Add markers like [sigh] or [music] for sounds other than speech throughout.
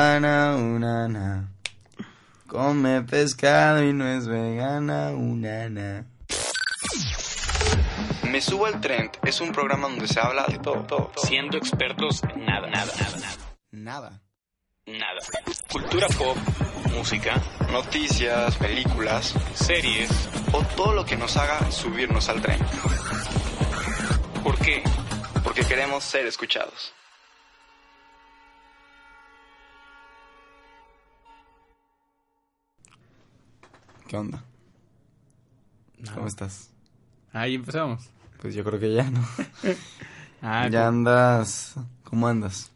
marihuana, una na. Come pescado y no es vegana, una na. Me subo al trend es un programa donde se habla de todo, todo, todo. Siendo expertos en nada, nada, nada, nada. Nada. Nada. Cultura pop, música, Noticias, películas series. o todo lo que nos haga subirnos al tren. ¿Por qué? Porque queremos ser escuchados. ¿Qué onda? ¿Cómo estás? Ahí empezamos. Pues yo creo que ya, ¿no? [laughs] Ah, ya pues, andas... ¿Cómo andas?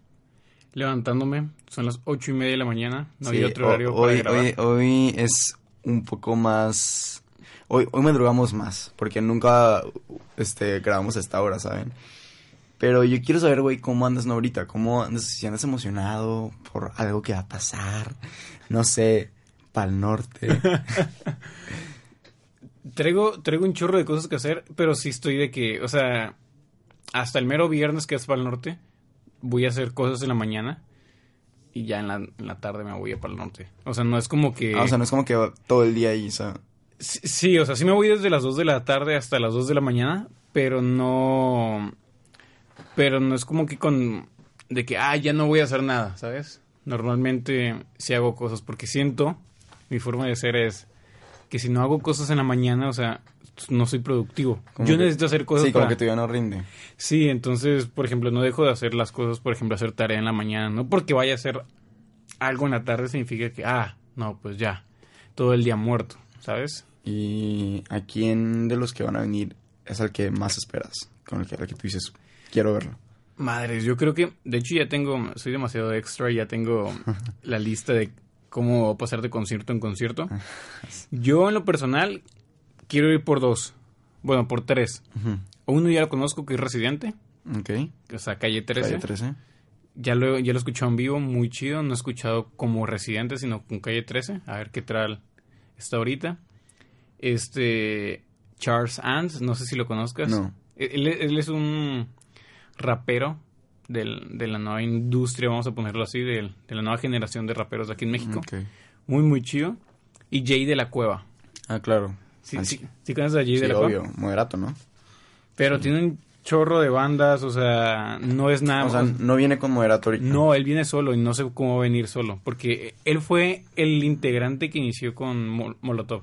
levantándome. Son las ocho y media de la mañana. No Sí, había otro ho- horario hoy, para grabar. hoy, hoy es un poco más... Hoy, hoy madrugamos más, porque nunca este, grabamos a esta hora, ¿saben? Pero yo quiero saber, güey, cómo andas ¿no, ahorita, cómo andas, si andas emocionado por algo que va a pasar, no sé, pa'l norte. [laughs] Traigo, traigo un chorro de cosas que hacer, pero sí estoy de que, o sea, hasta el mero viernes que es para el norte, voy a hacer cosas en la mañana y ya en la, en la tarde me voy a para el norte. O sea, no es como que... Ah, o sea, no es como que todo el día ahí, o sea... Sí, sí, o sea, sí me voy desde las 2 de la tarde hasta las 2 de la mañana, pero no... Pero no es como que con... De que, ah, ya no voy a hacer nada, ¿sabes? Normalmente sí hago cosas porque siento, mi forma de ser es que si no hago cosas en la mañana, o sea, no soy productivo. como Yo que- necesito hacer cosas Sí, como para- que tu día no rinde. Sí, entonces, por ejemplo, no dejo de hacer las cosas, por ejemplo, hacer tarea en la mañana. No porque vaya a hacer algo en la tarde significa que, ah, no, pues ya, todo el día muerto, ¿sabes? ¿Y a quién de los que van a venir es al que más esperas? Con el que, al que tú dices, quiero verlo. Madres, yo creo que, de hecho ya tengo, soy demasiado extra, ya tengo [laughs] la lista de cómo pasar de concierto en concierto. [laughs] Yo en lo personal quiero ir por dos, bueno, por tres. Uno ya lo conozco que es Residente, Ok. o sea, Calle 13. Calle 13. Ya lo, ya lo he escuchado en vivo, muy chido. No he escuchado como Residente, sino con Calle 13. A ver qué tal está ahorita. Este. Charles Ants, no sé si lo conozcas. No. Él, él es un rapero del- de la nueva industria, vamos a ponerlo así, del- de, la nueva generación de raperos de aquí en México. Muy, muy chido. Y Jay de la Cueva. Ah, claro. Sí, sí, sí conoces a Jay Sí, de la obvio. Cueva. Moderato, ¿no? Pero tiene un chorro de bandas, o sea, no es nada o sea, no viene con moderato ahorita. No, él viene solo y no sé cómo va a venir solo. Porque él fue el integrante que inició con Mol- Molotov.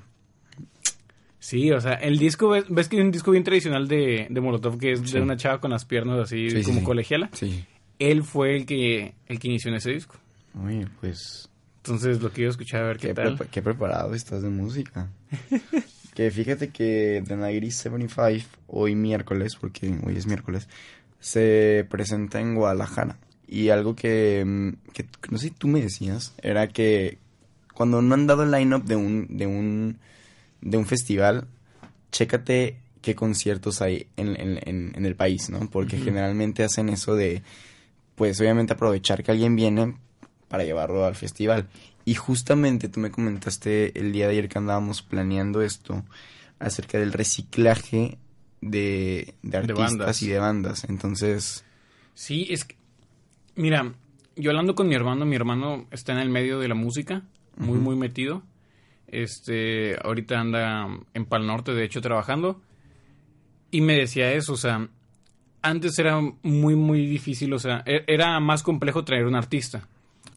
Sí, o sea, el disco, ves, ves que es un disco bien tradicional de, de Molotov, que es Sí. de una chava con las piernas así Sí, sí, como sí. colegiala. Sí. Él fue el que, el que inició en ese disco. Oye, pues... Entonces lo quiero escuchar a ver qué, Qué, tal. qué preparado estás de música. [laughs] que fíjate que The 95 hoy miércoles, porque hoy es miércoles, se presenta en Guadalajara. Y algo que, mm, que no sé si tú me decías, era que cuando no han dado el line-up de un, de un, de un festival, chécate qué conciertos hay en, en, en- en el país, ¿no? Porque generalmente hacen eso de, pues obviamente aprovechar que alguien viene para llevarlo al festival. Y justamente tú me comentaste el día de ayer que andábamos planeando esto acerca del reciclaje de, de artistas bandas. y de bandas. Entonces, Sí, es que, mira, yo hablando con mi hermano, mi hermano está en el medio de la música, muy, muy metido. Este, ahorita anda en Pal Norte, de hecho, trabajando. Y me decía eso, o sea, antes era muy, muy difícil, o sea, e- era más complejo traer un artista.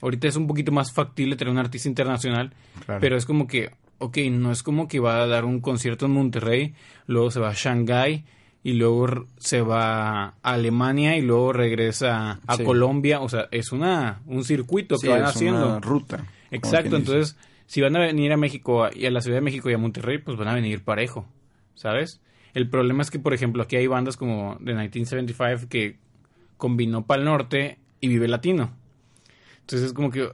Ahorita es un poquito más factible traer un artista internacional, claro. pero es como que, ok, no es como que va a dar un concierto en Monterrey, luego se va a Shanghái y luego se va a Alemania y luego regresa a Sí. Colombia. O sea, es una un circuito Sí, que van es haciendo. una ruta. Exacto, dice. Si van a venir a México y a la Ciudad de México y a Monterrey, pues van a venir parejo, ¿sabes? El problema es que, por ejemplo, aquí hay bandas como The 1975 que combinó Pal Norte y Vive Latino. Entonces es como que...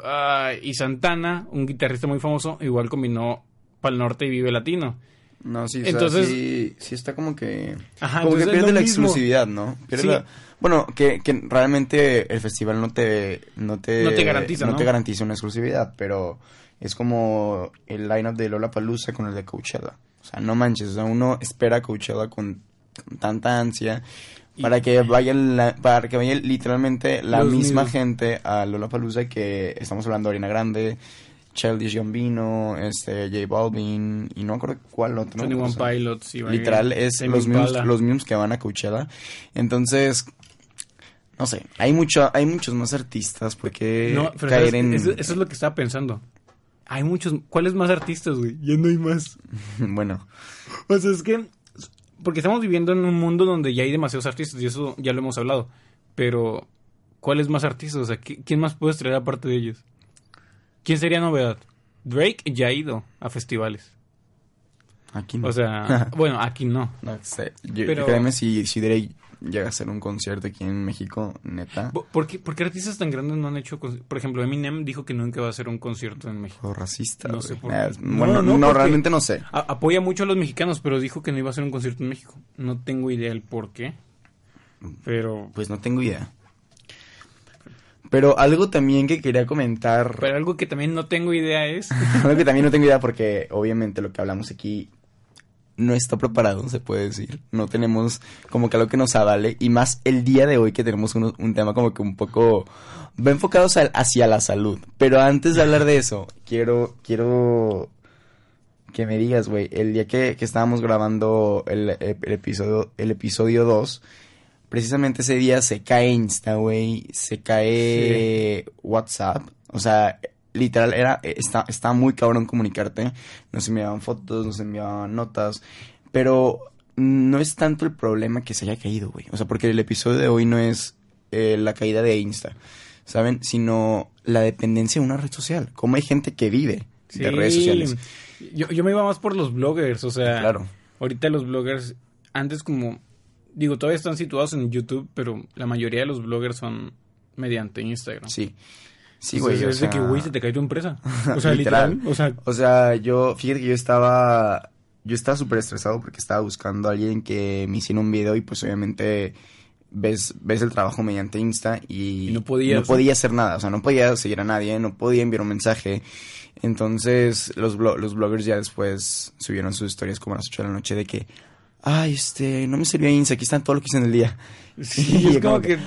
y Santana, un guitarrista muy famoso, igual combinó Pal Norte y Vive Latino. No, sí, Entonces- o sea, sí, sí está como que... Ajá, como que pierde la mismo. exclusividad, ¿no? Pierde Sí. la- Bueno, que, que realmente el festival no te... No te, No te garantiza, ¿no? te garantiza una exclusividad, pero es como el line-up de Lola Palusa con el de Coachella. O sea, no manches, o sea, uno espera Coachella con, con tanta ansia Para que vayan la- para que vaya literalmente la misma gente a Lollapalooza que estamos hablando de Arena Grande, Childish Gambino, este J Balvin y no acuerdo cuál otro. Twenty o One sea, Pilots. y Literal es los mismos, los mismos que van a Coachella. Entonces, no sé, hay mucho hay muchos más artistas porque No, caer en eso es lo que estaba pensando. Hay muchos. ¿Cuáles más artistas, güey? Ya no hay más. [laughs] bueno, O sea, es que. Porque estamos viviendo en un mundo donde ya hay demasiados artistas y eso ya lo hemos hablado. Pero, ¿cuáles más artistas? O sea, ¿qui- ¿quién más puedes traer aparte de ellos? ¿Quién sería novedad? Drake ya ha ido a festivales. aquí no. O sea, [laughs] bueno, aquí no. no sé, yo, pero- créeme si si Drake llega a hacer un concierto aquí en México, neta, Po- ¿Por qué, por qué artistas tan grandes no han hecho... Por ejemplo, Eminem dijo que nunca va a hacer un concierto en México. o racista. No sé por Eh, qué. bueno, No, no, no, porque- realmente no sé. Apoya mucho a los mexicanos, pero dijo que no iba a hacer un concierto en México. No tengo idea el por qué. Pero... Pues no tengo idea. Pero algo también que quería comentar, Pero algo que también no tengo idea es... [laughs] algo que también no tengo idea porque obviamente lo que hablamos aquí no está preparado, se puede decir. No tenemos como que algo que nos avale y más el día de hoy que tenemos un, un tema como que un poco va enfocado hacia, la salud. Pero antes de hablar de eso, quiero quiero que me digas, güey, el día que, que estábamos grabando el, el episodio el episodio 2, precisamente ese día se cae Insta, güey, se cae WhatsApp, o sea, literal era está está muy cabrón comunicarte, nos enviaban fotos, nos enviaban notas, pero no es tanto el problema que se haya caído, güey. O sea, porque el episodio de hoy no es eh, la caída de Insta, ¿saben? Sino la dependencia de una red social. Cómo hay gente que vive de redes sociales. Yo, yo me iba más por los bloggers, o sea... Claro. Ahorita los bloggers, antes como... Digo, todavía están situados en YouTube, pero la mayoría de los bloggers son mediante Instagram. Sí. Sí, O sea, güey. o es de que, sea- güey, se te cae tu empresa. [laughs] O sea, Literal. literal. O sea, O sea, yo, fíjate que yo estaba, yo estaba súper estresado porque estaba buscando a alguien que me hiciera un video y pues obviamente ves, ves el trabajo mediante Insta y, Y no podías. no podía hacer nada, o sea, no podía seguir a nadie, no podía enviar un mensaje. Entonces los, blo- los bloggers ya después subieron sus historias como a las 8 de la noche de que, ay, este, no me sirvió Insta, aquí están todo lo que hice en el día. sí, [laughs] Y es como que...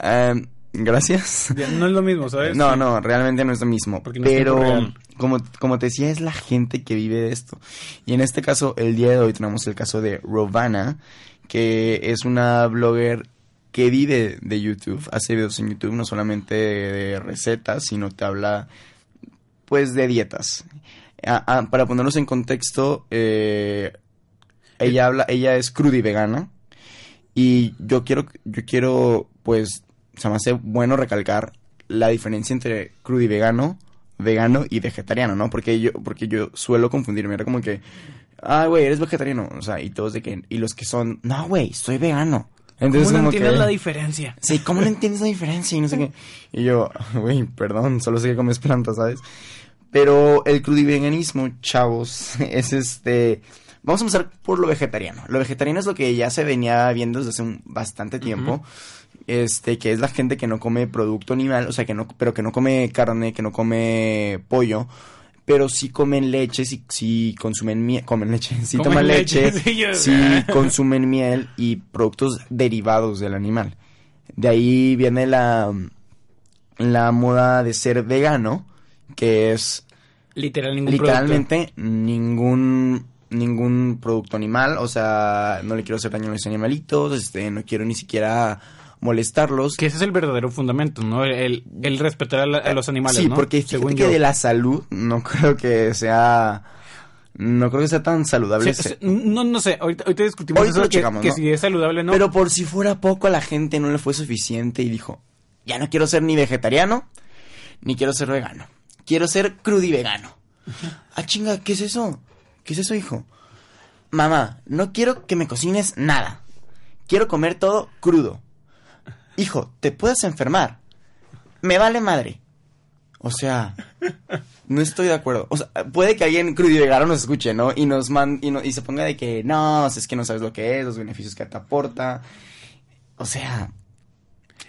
"Em, gracias. ya no es lo mismo, ¿sabes? No, no, realmente no es lo mismo. No pero, como, como te decía, es la gente que vive de esto. Y en este caso, el día de hoy tenemos el caso de Rovana, que es una blogger que vive de YouTube, hace videos en YouTube, no solamente de recetas, sino te habla, pues, de dietas. Para ponerlos en contexto, eh, ella habla, ella es cruda y vegana. Y yo quiero, yo quiero, pues, se me hace bueno recalcar la diferencia entre crudo y vegano, vegano y vegetariano, ¿no? Porque yo, porque yo suelo confundirme, era como que, ah, güey, eres vegetariano, o sea, y todos de que, y los que son, no, güey, soy vegano. Entonces, ¿Cómo no como entiendes que- la diferencia? Sí, ¿cómo no entiendes la diferencia? Y no sé qué. Y yo, [laughs] güey, perdón, solo sé que comes plantas, ¿sabes? Pero el crudiveganismo, chavos, [laughs] es este... Vamos a empezar por lo vegetariano. Lo vegetariano es lo que ya se venía viendo desde hace un bastante tiempo. Este, que es la gente que no come producto animal, o sea, que no, pero que no come carne, que no come pollo, pero sí comen leche, sí, sí consumen miel, comen leche, sí Comen toman leche, leche, [laughs] sí, [laughs] consumen miel y productos derivados del animal. De ahí viene la, la moda de ser vegano, que es Literal, ningún literalmente ningún ningún producto animal, o sea, no le quiero hacer daño a los animalitos, este, no quiero ni siquiera molestarlos. Que ese es el verdadero fundamento, ¿no? El, el respetar a, la- a los animales, sí, ¿no? porque fíjate Según que yo. de la salud no [laughs] creo que sea no creo que sea tan saludable. Sí, ser- sí, no, no sé, ahorita, ahorita discutimos Ahorita eso, lo que, checamos, que ¿no? si es saludable o no. Pero por si fuera poco a la gente no le fue suficiente y dijo, ya no quiero ser ni vegetariano ni quiero ser vegano. Quiero ser crudivegano. Ah, chinga, ¿qué es eso? ¿Qué es eso, hijo? Mamá, no quiero que me cocines nada. Quiero comer todo crudo. Hijo, te puedes enfermar. Me vale madre. O sea, no estoy de acuerdo. O sea, puede que alguien crudivegano nos escuche, ¿no? Y nos man, y, no- y se ponga de que no, es que no sabes lo que es, los beneficios que te aporta. O sea,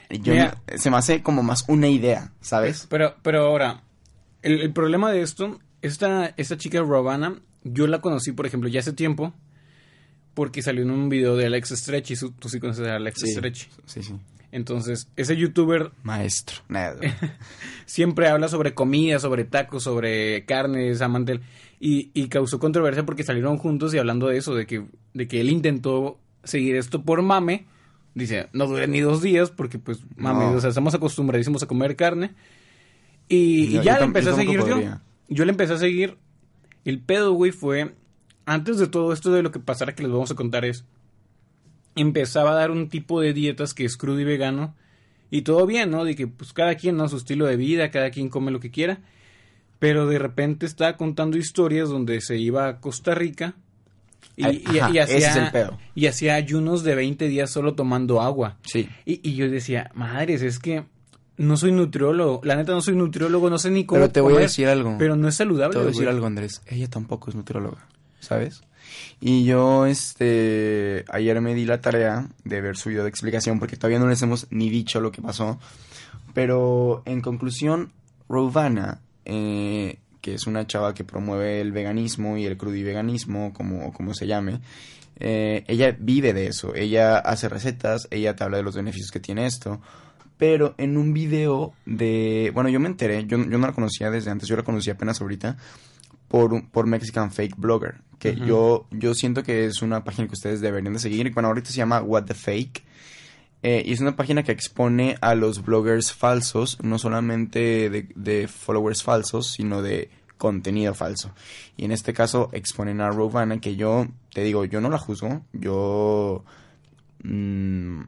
yo Mira. se me hace como más una idea, ¿sabes? Pero, pero ahora, el, el problema de esto, esta, esta chica Robana, yo la conocí, por ejemplo, ya hace tiempo, porque salió en un video de Alex Stretch y su- tú sí conoces a Alex Sí. Stretch. Sí, sí. Entonces, ese youtuber Maestro. Nada. [laughs] siempre habla sobre comida, sobre tacos, sobre carnes, amante. del- Y, y causó controversia porque salieron juntos y hablando de eso, de que, de que él intentó seguir esto por mame. Dice, no dure ni dos días porque pues mame, No. o sea, estamos acostumbradísimos a comer carne. Y, y ya le empecé a seguir yo. Yo le empecé a seguir. El pedo, güey, fue... Antes de todo esto de lo que pasara que les vamos a contar es... Empezaba a dar un tipo de dietas que es crudo y vegano. Y todo bien, ¿no? De que pues cada quien, ¿no? Su estilo de vida, cada quien come lo que quiera. Pero de repente estaba contando historias donde se iba a Costa Rica. Y, Ay, y- ajá, y hacía, ese es el pedo. y hacía ayunos de 20 días solo tomando agua. Sí. Y, y yo decía, madres, es que no soy nutriólogo. La neta no soy nutriólogo, no sé ni cómo Pero te voy a decir algo. Pero no es saludable, Te voy a decir güey. algo, Andrés. Ella tampoco es nutrióloga, ¿sabes? Y yo, este, ayer me di la tarea de ver su video de explicación porque todavía no les hemos ni dicho lo que pasó. Pero en conclusión, Rovana, eh, que es una chava que promueve el veganismo y el crudiveganismo, como, como se llame, eh, ella vive de eso. Ella hace recetas, ella te habla de los beneficios que tiene esto. Pero en un video de... Bueno, yo me enteré, yo, yo no la conocía desde antes, yo la conocí apenas ahorita por, por Mexican Fake Blogger, que yo, yo siento que es una página que ustedes deberían de seguir. Bueno, ahorita se llama What the Fake. eh, y es una página que expone a los bloggers falsos, no solamente de, de followers falsos, sino de contenido falso. Y en este caso exponen a Rovana, que yo, te digo, yo no la juzgo, yo mm,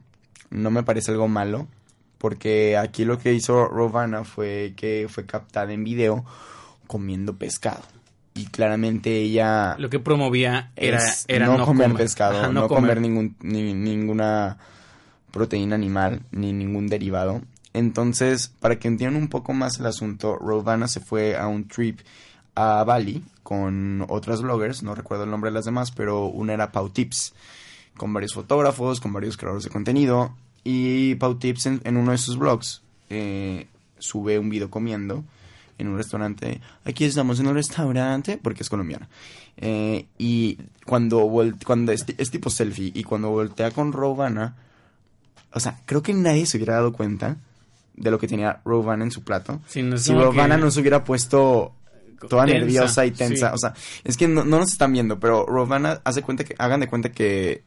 no me parece algo malo, porque aquí lo que hizo Rovana fue que fue captada en video comiendo pescado. Y claramente ella Lo que promovía era, no, comer, pescado, Ajá, no, comer, ningún, ni- ninguna proteína animal, ni ningún derivado. Entonces, para que entiendan un poco más el asunto, Rovana se fue a un trip a Bali con otras bloggers, no recuerdo el nombre de las demás, pero una era Pau Tips, con varios fotógrafos, con varios creadores de contenido. Y Pau Tips en, en uno de sus blogs eh, sube un video comiendo en un restaurante. Aquí estamos en un restaurante, porque es colombiana. Eh, y cuando, cuando es, es tipo selfie, y cuando voltea con Rovana, o sea, creo que nadie se hubiera dado cuenta de lo que tenía Rovana en su plato. Sí, no es si Rovana que- no se hubiera puesto toda Tensa, nerviosa y tensa. sí. O sea, es que no, no nos están viendo, pero Rovana hace cuenta que, hagan de cuenta que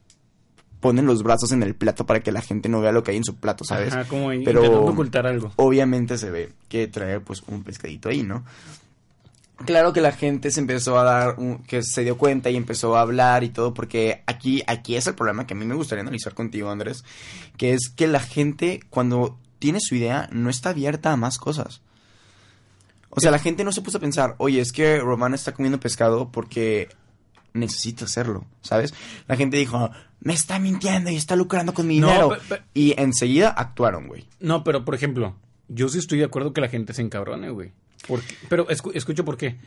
ponen los brazos en el plato para que la gente no vea lo que hay en su plato, ¿sabes? Ajá, como Pero- intentando ocultar algo. obviamente se ve que trae pues un pescadito ahí, ¿no? Claro que la gente se empezó a dar, un- que se dio cuenta y empezó a hablar y todo, porque aquí, aquí es el problema que a mí me gustaría analizar contigo, Andrés, que es que la gente cuando tiene su idea no está abierta a más cosas. O sea, la gente no se puso a pensar, oye, es que Romana está comiendo pescado porque necesita hacerlo, ¿sabes? La gente dijo, me está mintiendo y está lucrando con mi No, dinero. Y enseguida actuaron, güey. No, pero por ejemplo, yo sí estoy de acuerdo que la gente se encabrone, güey. Porque- Pero escu- escucho por qué.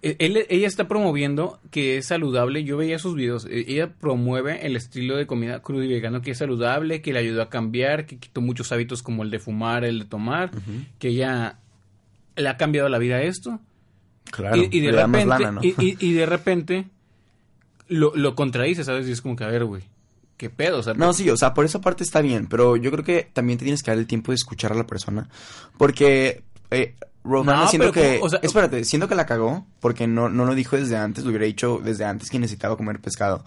E- él- ella está promoviendo que es saludable. Yo veía sus videos. e- Ella promueve el estilo de comida crudo y vegano que es saludable, que le ayudó a cambiar, que quitó muchos hábitos como el de fumar, el de tomar, que ella le ha cambiado la vida a esto. Claro. y, y de repente, lana, ¿no? y, de repente lo, lo contradice, ¿sabes? Y es como que, a ver, güey, ¿qué pedo? O sea, No, sí, o sea, por esa parte está bien, pero yo creo que también te tienes que dar el tiempo de escuchar a la persona. Porque eh, Romana No, siento que... O sea- espérate, siento que la cagó, porque no, no lo dijo desde antes, lo hubiera dicho desde antes que necesitaba comer pescado.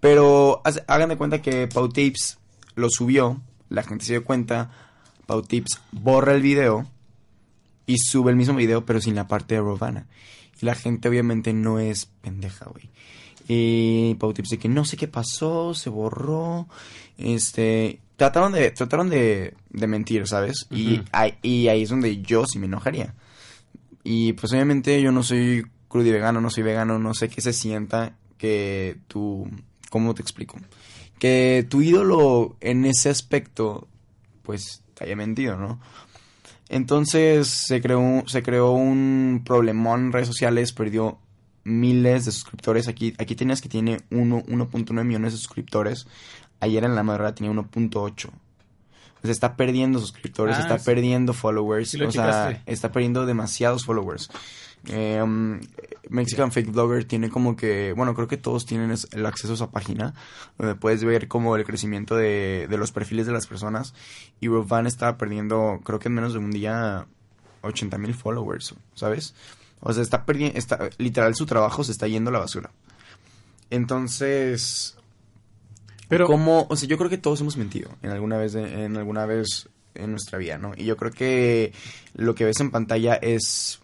Pero hagan de cuenta que Pau Tips lo subió, la gente se dio cuenta, Pau Tips borra el video y sube el mismo video, pero sin la parte de Rovana. Y la gente obviamente no es pendeja, güey. Y Pau de que no sé qué pasó, se borró. Este. Trataron de, trataron de, de mentir, ¿sabes? y, ahí, y ahí es donde yo sí me enojaría. Y pues obviamente yo no soy crudo y vegano, no soy vegano, no sé qué se sienta que tú. ¿Cómo te explico? Que tu ídolo en ese aspecto, pues te haya mentido, ¿no? Entonces se creó, se creó un problemón en redes sociales, perdió miles de suscriptores. Aquí, aquí tenías que tiene uno- 1.9 millones de suscriptores. Ayer en la madrugada tenía 1.8. O sea, está perdiendo suscriptores, Ah, está sí. perdiendo followers. Sí o sea, está perdiendo demasiados followers. Eh, um, Mexican Fake Blogger tiene como que, bueno, creo que todos tienen el acceso a esa página, donde puedes ver como el crecimiento de, de los perfiles de las personas. Y Rovan estaba perdiendo, creo que en menos de un día, 80 mil followers, ¿sabes? O sea, está perdiendo, está, literal su trabajo se está yendo a la basura. Entonces, Pero, como, o sea, yo creo que todos hemos mentido en alguna vez, de- en alguna vez en nuestra vida, ¿no? Y yo creo que lo que ves en pantalla es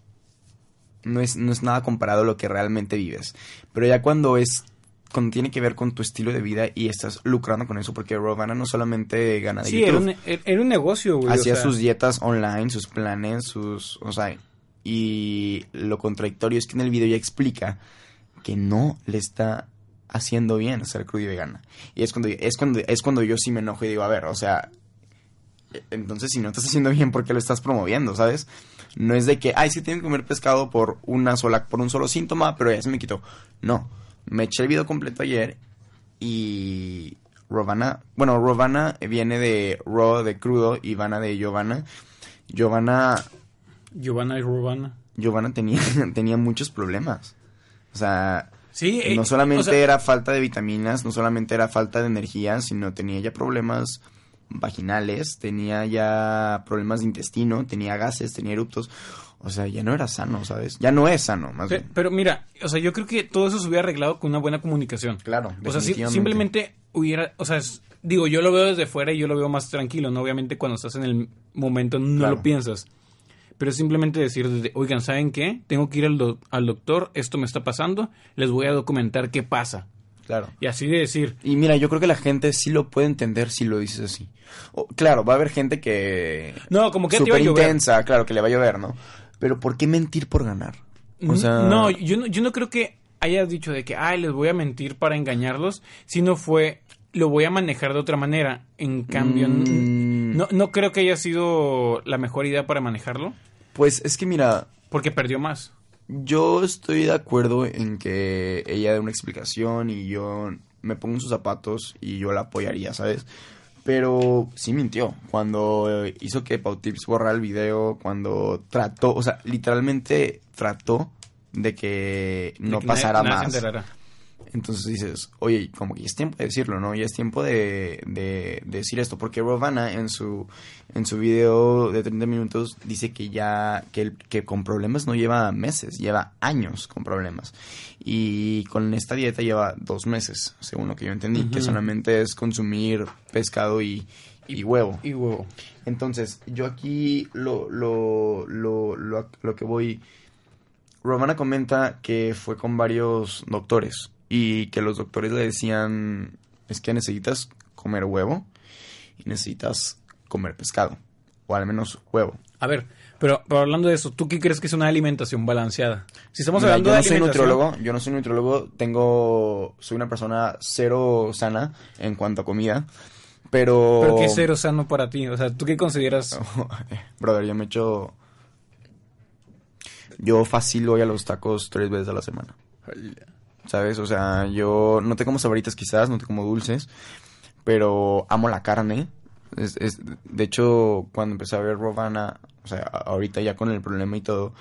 no es no es nada comparado a lo que realmente vives. Pero ya cuando es cuando tiene que ver con tu estilo de vida y estás lucrando con eso porque Rovana no solamente gana de sí, era un, era un negocio, güey. o hacía sea, sus dietas online, sus planes, sus, o sea, y lo contradictorio es que en el video ya explica que no le está haciendo bien ser crudo y vegana. Y es cuando es cuando es cuando yo sí me enojo y digo, a ver, o sea, entonces si no estás haciendo bien, ¿por qué lo estás promoviendo, sabes? No es de que, ay, sí tengo que comer pescado por una sola por un solo síntoma, pero ya se me quitó. No, me eché el video completo ayer y Rovana, bueno, Rovana viene de raw de crudo y Vana de Giovanna. Giovanna Giovanna y Rubana. Giovanna tenía [laughs] tenía muchos problemas. O sea, Sí, eh, no solamente o sea, era falta de vitaminas, no solamente era falta de energía, sino tenía ya problemas vaginales, tenía ya problemas de intestino, tenía gases, tenía eruptos. O sea, ya no era sano, ¿sabes? Ya no es sano, más bien. pero mira, o sea, yo creo que todo eso se hubiera arreglado con una buena comunicación. Claro, O sea, si- simplemente hubiera, o sea, es- digo, yo lo veo desde fuera y yo lo veo más tranquilo, ¿no? Obviamente cuando estás en el momento no Claro. lo piensas. Pero es simplemente decir, desde, oigan, ¿saben qué? Tengo que ir al, do- al doctor, esto me está pasando, les voy a documentar qué pasa. Claro. Y así de decir, Y mira, yo creo que la gente sí lo puede entender si lo dices así. O- claro, va a haber gente que... no, como que te iba a llover. intensa, claro, que le va a llover, ¿no? Pero ¿por qué mentir por ganar? O sea... No, yo no, yo no creo que hayas dicho de que, ay, les voy a mentir para engañarlos, sino fue, lo voy a manejar de otra manera. En cambio, Mm. no, no creo que haya sido la mejor idea para manejarlo, Pues es que mira, porque perdió más. Yo estoy de acuerdo en que ella dé una explicación y yo me pongo en sus zapatos y yo la apoyaría, ¿sabes? Pero sí mintió. Cuando hizo que Pautips borrara el video, cuando trató, o sea, literalmente trató de que no De que pasara nadie- nadie más. Entonces dices, oye, como que ya es tiempo de decirlo, ¿no? Ya es tiempo de, de- de decir esto. Porque Rovana en su, en su video de 30 minutos dice que ya, que, con problemas no lleva meses, lleva años con problemas. Y con esta dieta lleva dos meses, según lo que yo entendí, que solamente es consumir pescado y, y huevo. Y huevo. Entonces, yo aquí lo, lo, lo, lo, lo que voy... Romana comenta que fue con varios doctores y que los doctores le decían, es que necesitas comer huevo y necesitas comer pescado, o al menos huevo. A ver, pero, pero hablando de eso, ¿tú qué crees que es una alimentación balanceada? Si estamos Mira, hablando yo de no soy alimentación... nutriólogo, yo no soy nutriólogo, tengo, soy una persona cero sana en cuanto a comida, pero... ¿Pero qué es cero sano para ti? O sea, ¿tú qué consideras? [laughs] Brother, yo me echo. Yo fácil voy a los tacos tres veces a la semana. ¿Sabes? O sea, yo no te como sabritas quizás, no te como dulces, pero amo la carne. De hecho, cuando empecé a ver Rovana, o sea, ahorita ya con el problema y todo,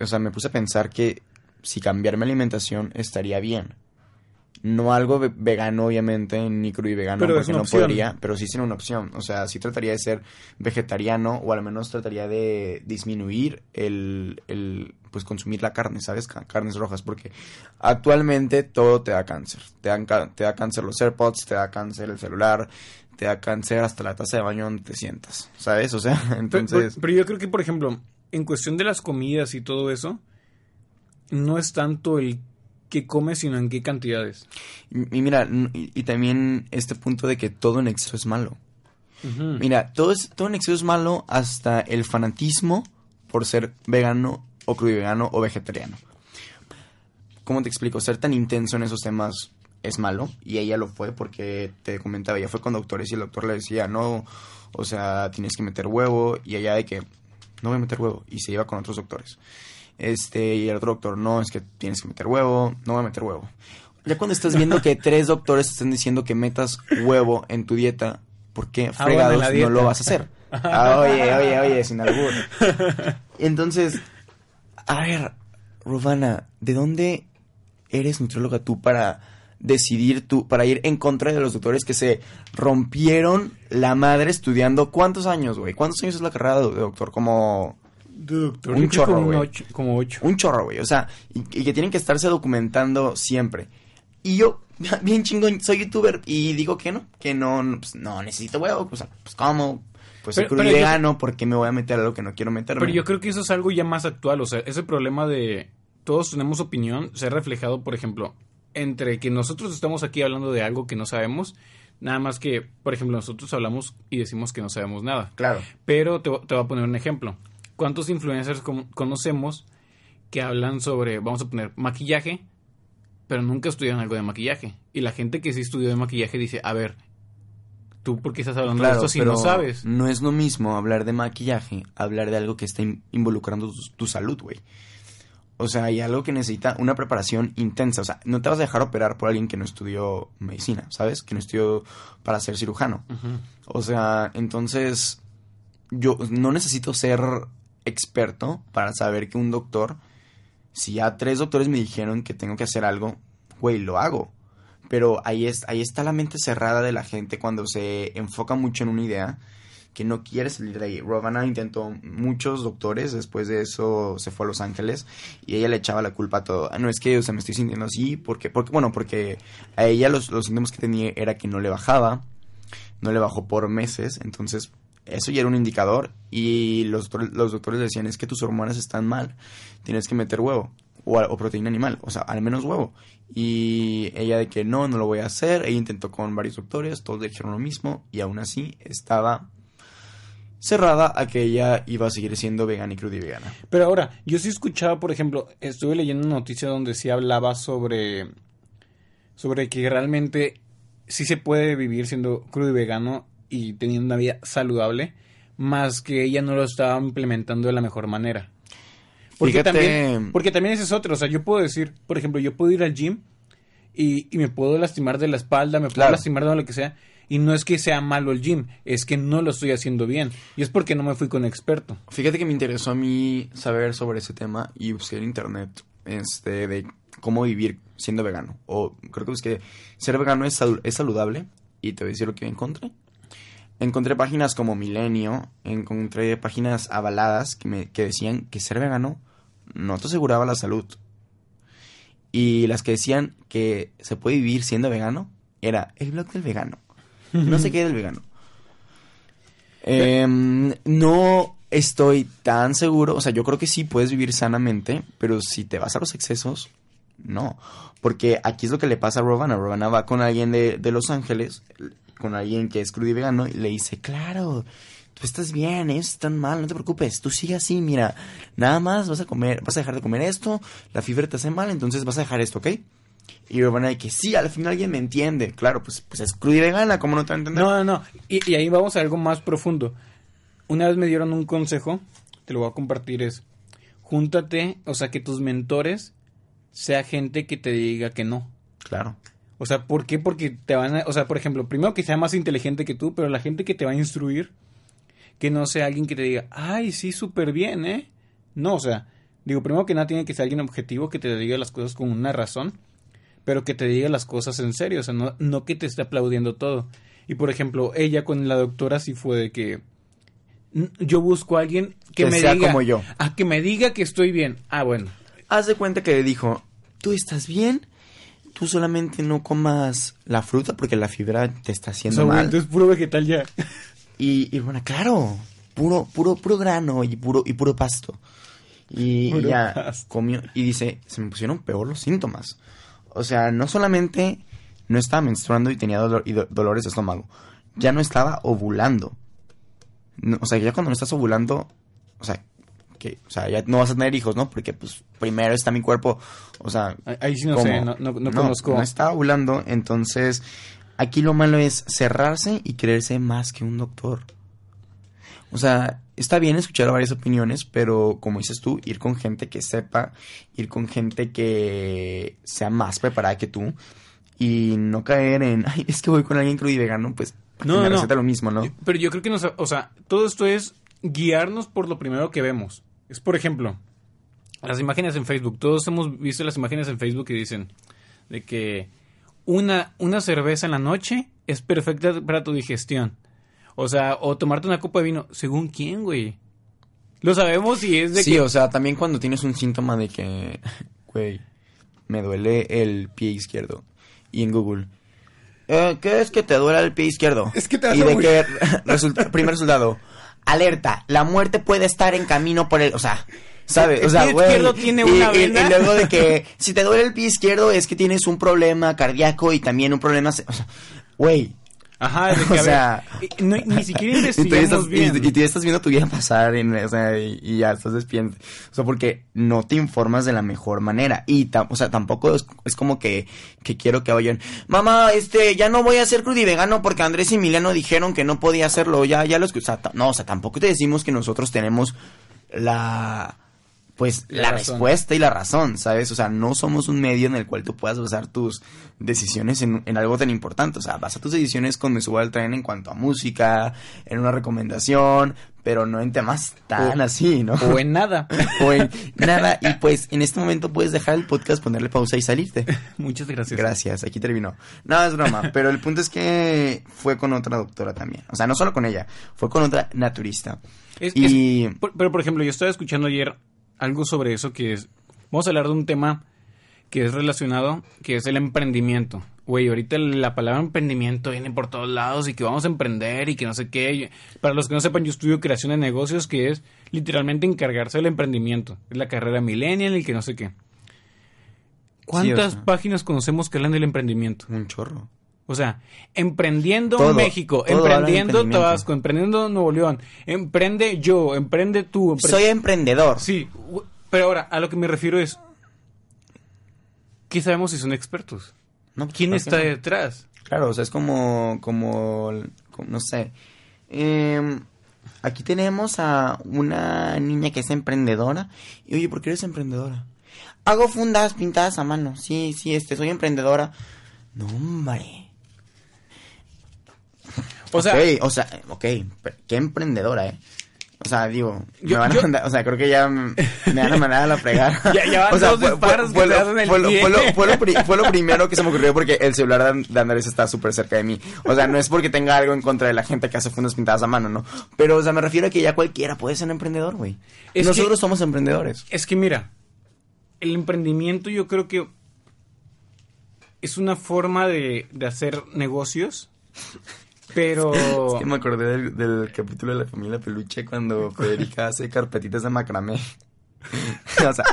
o sea, me puse a pensar que si cambiar mi alimentación estaría bien. No algo ve- vegano, obviamente, ni crudo y vegano, Pero porque no opción. podría, pero sí sería una opción. O sea, sí trataría de ser vegetariano o al menos trataría de disminuir el, el pues consumir la carne, ¿sabes? Ca- Carnes rojas, porque actualmente todo te da cáncer. Te dan te da cáncer los AirPods, te da cáncer el celular, te da cáncer hasta la taza de baño donde te sientas, ¿sabes? O sea, [laughs] Pero, entonces... pero yo creo que, por ejemplo, en cuestión de las comidas y todo eso, no es tanto el qué comes, sino en qué cantidades. Y y mira, y, y también este punto de que todo en exceso es malo. Mira, todo, es, todo en exceso es malo hasta el fanatismo por ser vegano o crudo vegano o vegetariano. ¿Cómo te explico? Ser tan intenso en esos temas es malo y ella lo fue porque te comentaba, ella fue con doctores y el doctor le decía, no, o sea, tienes que meter huevo y ella de que no voy a meter huevo y se iba con otros doctores. Este, y el otro doctor, no, es que tienes que meter huevo, no voy a meter huevo. Ya cuando estás viendo que [laughs] tres doctores te están diciendo que metas huevo en tu dieta, ¿por qué Ah, fregados no lo vas a hacer? [laughs] Ah, oye, oye, oye, sin albur. [laughs] Entonces, A ver, Rubana, ¿de dónde eres nutrióloga tú para decidir tú, para ir en contra de los doctores que se rompieron la madre estudiando? ¿Cuántos años, güey? ¿Cuántos años es la carrera de doctor? Como Doctor, Un chorro, como güey. ocho- Como ocho. un chorro, güey. O sea, y, y que tienen que estarse documentando siempre. Y yo, [laughs] bien chingón, soy youtuber y digo que no, que no, pues, no necesito huevo. O sea, pues ¿cómo? Pues soy Pero- crudo pero y yo- vegano, ¿por qué me voy a meter a lo que no quiero meterme? Pero yo creo que eso es algo ya más actual. O sea, ese problema de todos tenemos opinión se ha reflejado, por ejemplo, entre que nosotros estamos aquí hablando de algo que no sabemos, nada más que, por ejemplo, nosotros hablamos y decimos que no sabemos nada. Claro. Pero te, te voy a poner un ejemplo. ¿Cuántos influencers con- conocemos que hablan sobre, vamos a poner, maquillaje, pero nunca estudian algo de maquillaje? Y la gente que sí estudió de maquillaje dice, a ver, ¿tú por qué estás hablando Claro, de esto si pero no sabes? No es lo mismo hablar de maquillaje, hablar de algo que está in- involucrando tu, tu salud, güey. O sea, hay algo que necesita una preparación intensa. O sea, no te vas a dejar operar por alguien que no estudió medicina, ¿sabes? Que no estudió para ser cirujano. O sea, entonces yo no necesito ser experto para saber que un doctor, si ya tres doctores me dijeron que tengo que hacer algo, güey, lo hago. Pero ahí, es, ahí está la mente cerrada de la gente cuando se enfoca mucho en una idea que no quiere salir de ahí. Rovana intentó muchos doctores, después de eso se fue a Los Ángeles y ella le echaba la culpa a todo. Ah, No es que, o me estoy sintiendo así, porque, porque bueno, porque a ella los, los síntomas que tenía era que no le bajaba, no le bajó por meses, entonces eso ya era un indicador y los, los doctores decían es que tus hormonas están mal, tienes que meter huevo o, o proteína animal, o sea, al menos huevo. Y ella de que no, no lo voy a hacer, ella intentó con varios doctores, todos dijeron lo mismo y aún así estaba cerrada a que ella iba a seguir siendo vegana y cruda y vegana. Pero ahora, yo sí escuchaba, por ejemplo, estuve leyendo una noticia donde sí hablaba sobre, sobre que realmente sí se puede vivir siendo crudo y vegano y teniendo una vida saludable, más que ella no lo estaba implementando de la mejor manera. Porque Fíjate- también, porque también ese es otro, o sea, yo puedo decir, por ejemplo, yo puedo ir al gym y, y me puedo lastimar de la espalda, me puedo Claro. lastimar de lo que sea, y no es que sea malo el gym, es que no lo estoy haciendo bien, y es porque no me fui con experto. Fíjate que me interesó a mí saber sobre ese tema y busqué en internet este, de cómo vivir siendo vegano. O creo que busqué, ser vegano es, sal- es saludable y te voy a decir lo que encontré. Encontré páginas como Milenio, encontré páginas avaladas que, me, que decían que ser vegano no te aseguraba la salud. Y las que decían que se puede vivir siendo vegano era el blog del vegano. No sé [laughs] qué del vegano. Em, no estoy tan seguro, o sea, yo creo que sí puedes vivir sanamente, pero si te vas a los excesos, no. Porque aquí es lo que le pasa a Rovana. Rovana va con alguien de, de Los Ángeles, con alguien que es crudo y vegano, y le dice, claro, tú estás bien, ellos están mal, no te preocupes, tú sigue así, mira, nada más vas a comer, vas a dejar de comer esto, la fibra te hace mal, entonces vas a dejar esto, ¿ok? Y Rovana de que sí, al final alguien me entiende, claro, pues, pues es cruda y vegana, ¿cómo no te va a entender? No, no, no. Y, y ahí vamos a algo más profundo. Una vez me dieron un consejo, te lo voy a compartir, es júntate, o sea, que tus mentores sea gente que te diga que no. Claro. O sea, ¿por qué? Porque te van a, o sea, por ejemplo, primero que sea más inteligente que tú, pero la gente que te va a instruir, que no sea alguien que te diga, ay, sí, súper bien, ¿eh? No, o sea, digo, primero que nada tiene que ser alguien objetivo que te diga las cosas con una razón, pero que te diga las cosas en serio, o sea, no, no que te esté aplaudiendo todo. Y por ejemplo, ella con la doctora sí fue de que "N- yo busco a alguien que, Que me sea diga como yo. a que me diga que estoy bien. Ah, bueno. Haz de cuenta que le dijo, tú estás bien, tú solamente no comas la fruta porque la fibra te está O haciendo sea, güey, mal. entonces puro vegetal ya. Y, y bueno, claro, puro, puro, puro grano y puro, y puro pasto. Y, ya pasto. comió y dice, se me pusieron peor los síntomas. O sea, no solamente no estaba menstruando y tenía dolor, y do- dolores de estómago, ya no estaba ovulando. No, o sea, ya cuando no estás ovulando, o sea, que, o sea, ya no vas a tener hijos, ¿no? Porque pues primero está mi cuerpo, o sea, Ahí- sí no ¿Cómo? sé, no, no, no conozco. No está ovulando, entonces aquí lo malo es cerrarse y creerse más que un doctor. O sea, está bien escuchar varias opiniones, pero como dices tú, ir con gente que sepa, ir con gente que sea más preparada que tú y no caer en, ay, es que voy con alguien crudo y vegano, pues No, me no, no. lo mismo, ¿no? Pero yo creo que nos, o sea, todo esto es guiarnos por lo primero que vemos. Es por ejemplo, las imágenes en Facebook. Todos hemos visto las imágenes en Facebook que dicen de que una, una cerveza en la noche es perfecta para tu digestión. O sea, o tomarte una copa de vino. ¿Según quién, güey? Lo sabemos y es de Sí, que... o sea, también cuando tienes un síntoma de que, [laughs] güey, me duele el pie izquierdo. Y en Google, eh, ¿qué es que te duele el pie izquierdo? Es que te vas Y a de morir. que, resulta, primer resultado, alerta, la muerte puede estar en camino por el, o sea, ¿sabes? El O sea, pie güey. izquierdo tiene una y- vena. y luego de que, [laughs] si te duele el pie izquierdo es que tienes un problema cardíaco y también un problema, o sea, güey. Ajá, de [laughs] que, O a ver, sea- y- no- ni siquiera [laughs] Y investigamos estás, bien. y, y tú ya estás viendo tu vida pasar en- o sea, y, y ya estás despierto. O sea, porque no te informas de la mejor manera. Y, tam- o sea, tampoco es, es como que, que quiero que vayan, mamá, este, ya no voy a ser crudivegano porque Andrés y Emiliano dijeron que no podía hacerlo. Ya, ya lo escuché. O sea, no, o sea, tampoco te decimos que nosotros tenemos la, pues, La respuesta y la razón, ¿sabes? O sea, no somos un medio en el cual tú puedas basar tus decisiones en, en algo tan importante. O sea, basa tus decisiones con Me Subo al Tren en cuanto a música, en una recomendación, pero no en temas tan O- así, ¿no? O en nada. [laughs] O en nada. Y pues, en este momento puedes dejar el podcast, ponerle pausa y salirte. [laughs] Muchas gracias. Gracias, aquí terminó. No, es broma, pero el punto es que fue con otra doctora también. O sea, no solo con ella, fue con otra naturista. Es- y... es- por- pero, por ejemplo, yo estaba escuchando ayer algo sobre eso que es... Vamos a hablar de un tema que es relacionado, que es el emprendimiento. Güey, ahorita la palabra emprendimiento viene por todos lados y que vamos a emprender y que no sé qué. Para los que no sepan, yo estudio creación de negocios, que es literalmente encargarse del emprendimiento. Es la carrera millennial y que no sé qué. ¿Cuántas sea. páginas conocemos que hablan del emprendimiento? Un chorro. O sea, emprendiendo Todo, México, todo emprendiendo. Tabasco, emprendiendo Nuevo León, emprende yo, emprende tú. empre- Soy emprendedor. Sí, pero ahora, a lo que me refiero es, ¿qué sabemos si son expertos? No, pues, ¿Quién está no. detrás? Claro, o sea, es como, como, como- no sé. Em, aquí tenemos a una niña que es emprendedora. Y oye, ¿por qué eres emprendedora? Hago fundas pintadas a mano. Sí, sí, este, soy emprendedora. No, hombre. O sea, o sea, ok, qué emprendedora, eh. O sea, digo, Yo- me van a mandar, o sea, creo que ya me, van a mandar a la fregada. [laughs] Ya- ya van o sea, dos disparos que fue te das en el fue lo- pie. fue lo- fue lo pri- fue lo primero que se me ocurrió porque el celular de An- de Andrés está súper cerca de mí. O sea, no es porque tenga algo en contra de la gente que hace fundas pintadas a mano, ¿no? Pero, o sea, me refiero a que ya cualquiera puede ser emprendedor, güey. Nosotros que- somos emprendedores. es que mira, el emprendimiento yo creo que es una forma de, de hacer negocios, pero... Es que me acordé del, del capítulo de la familia peluche cuando Federica hace carpetitas de macramé. [laughs] o sea,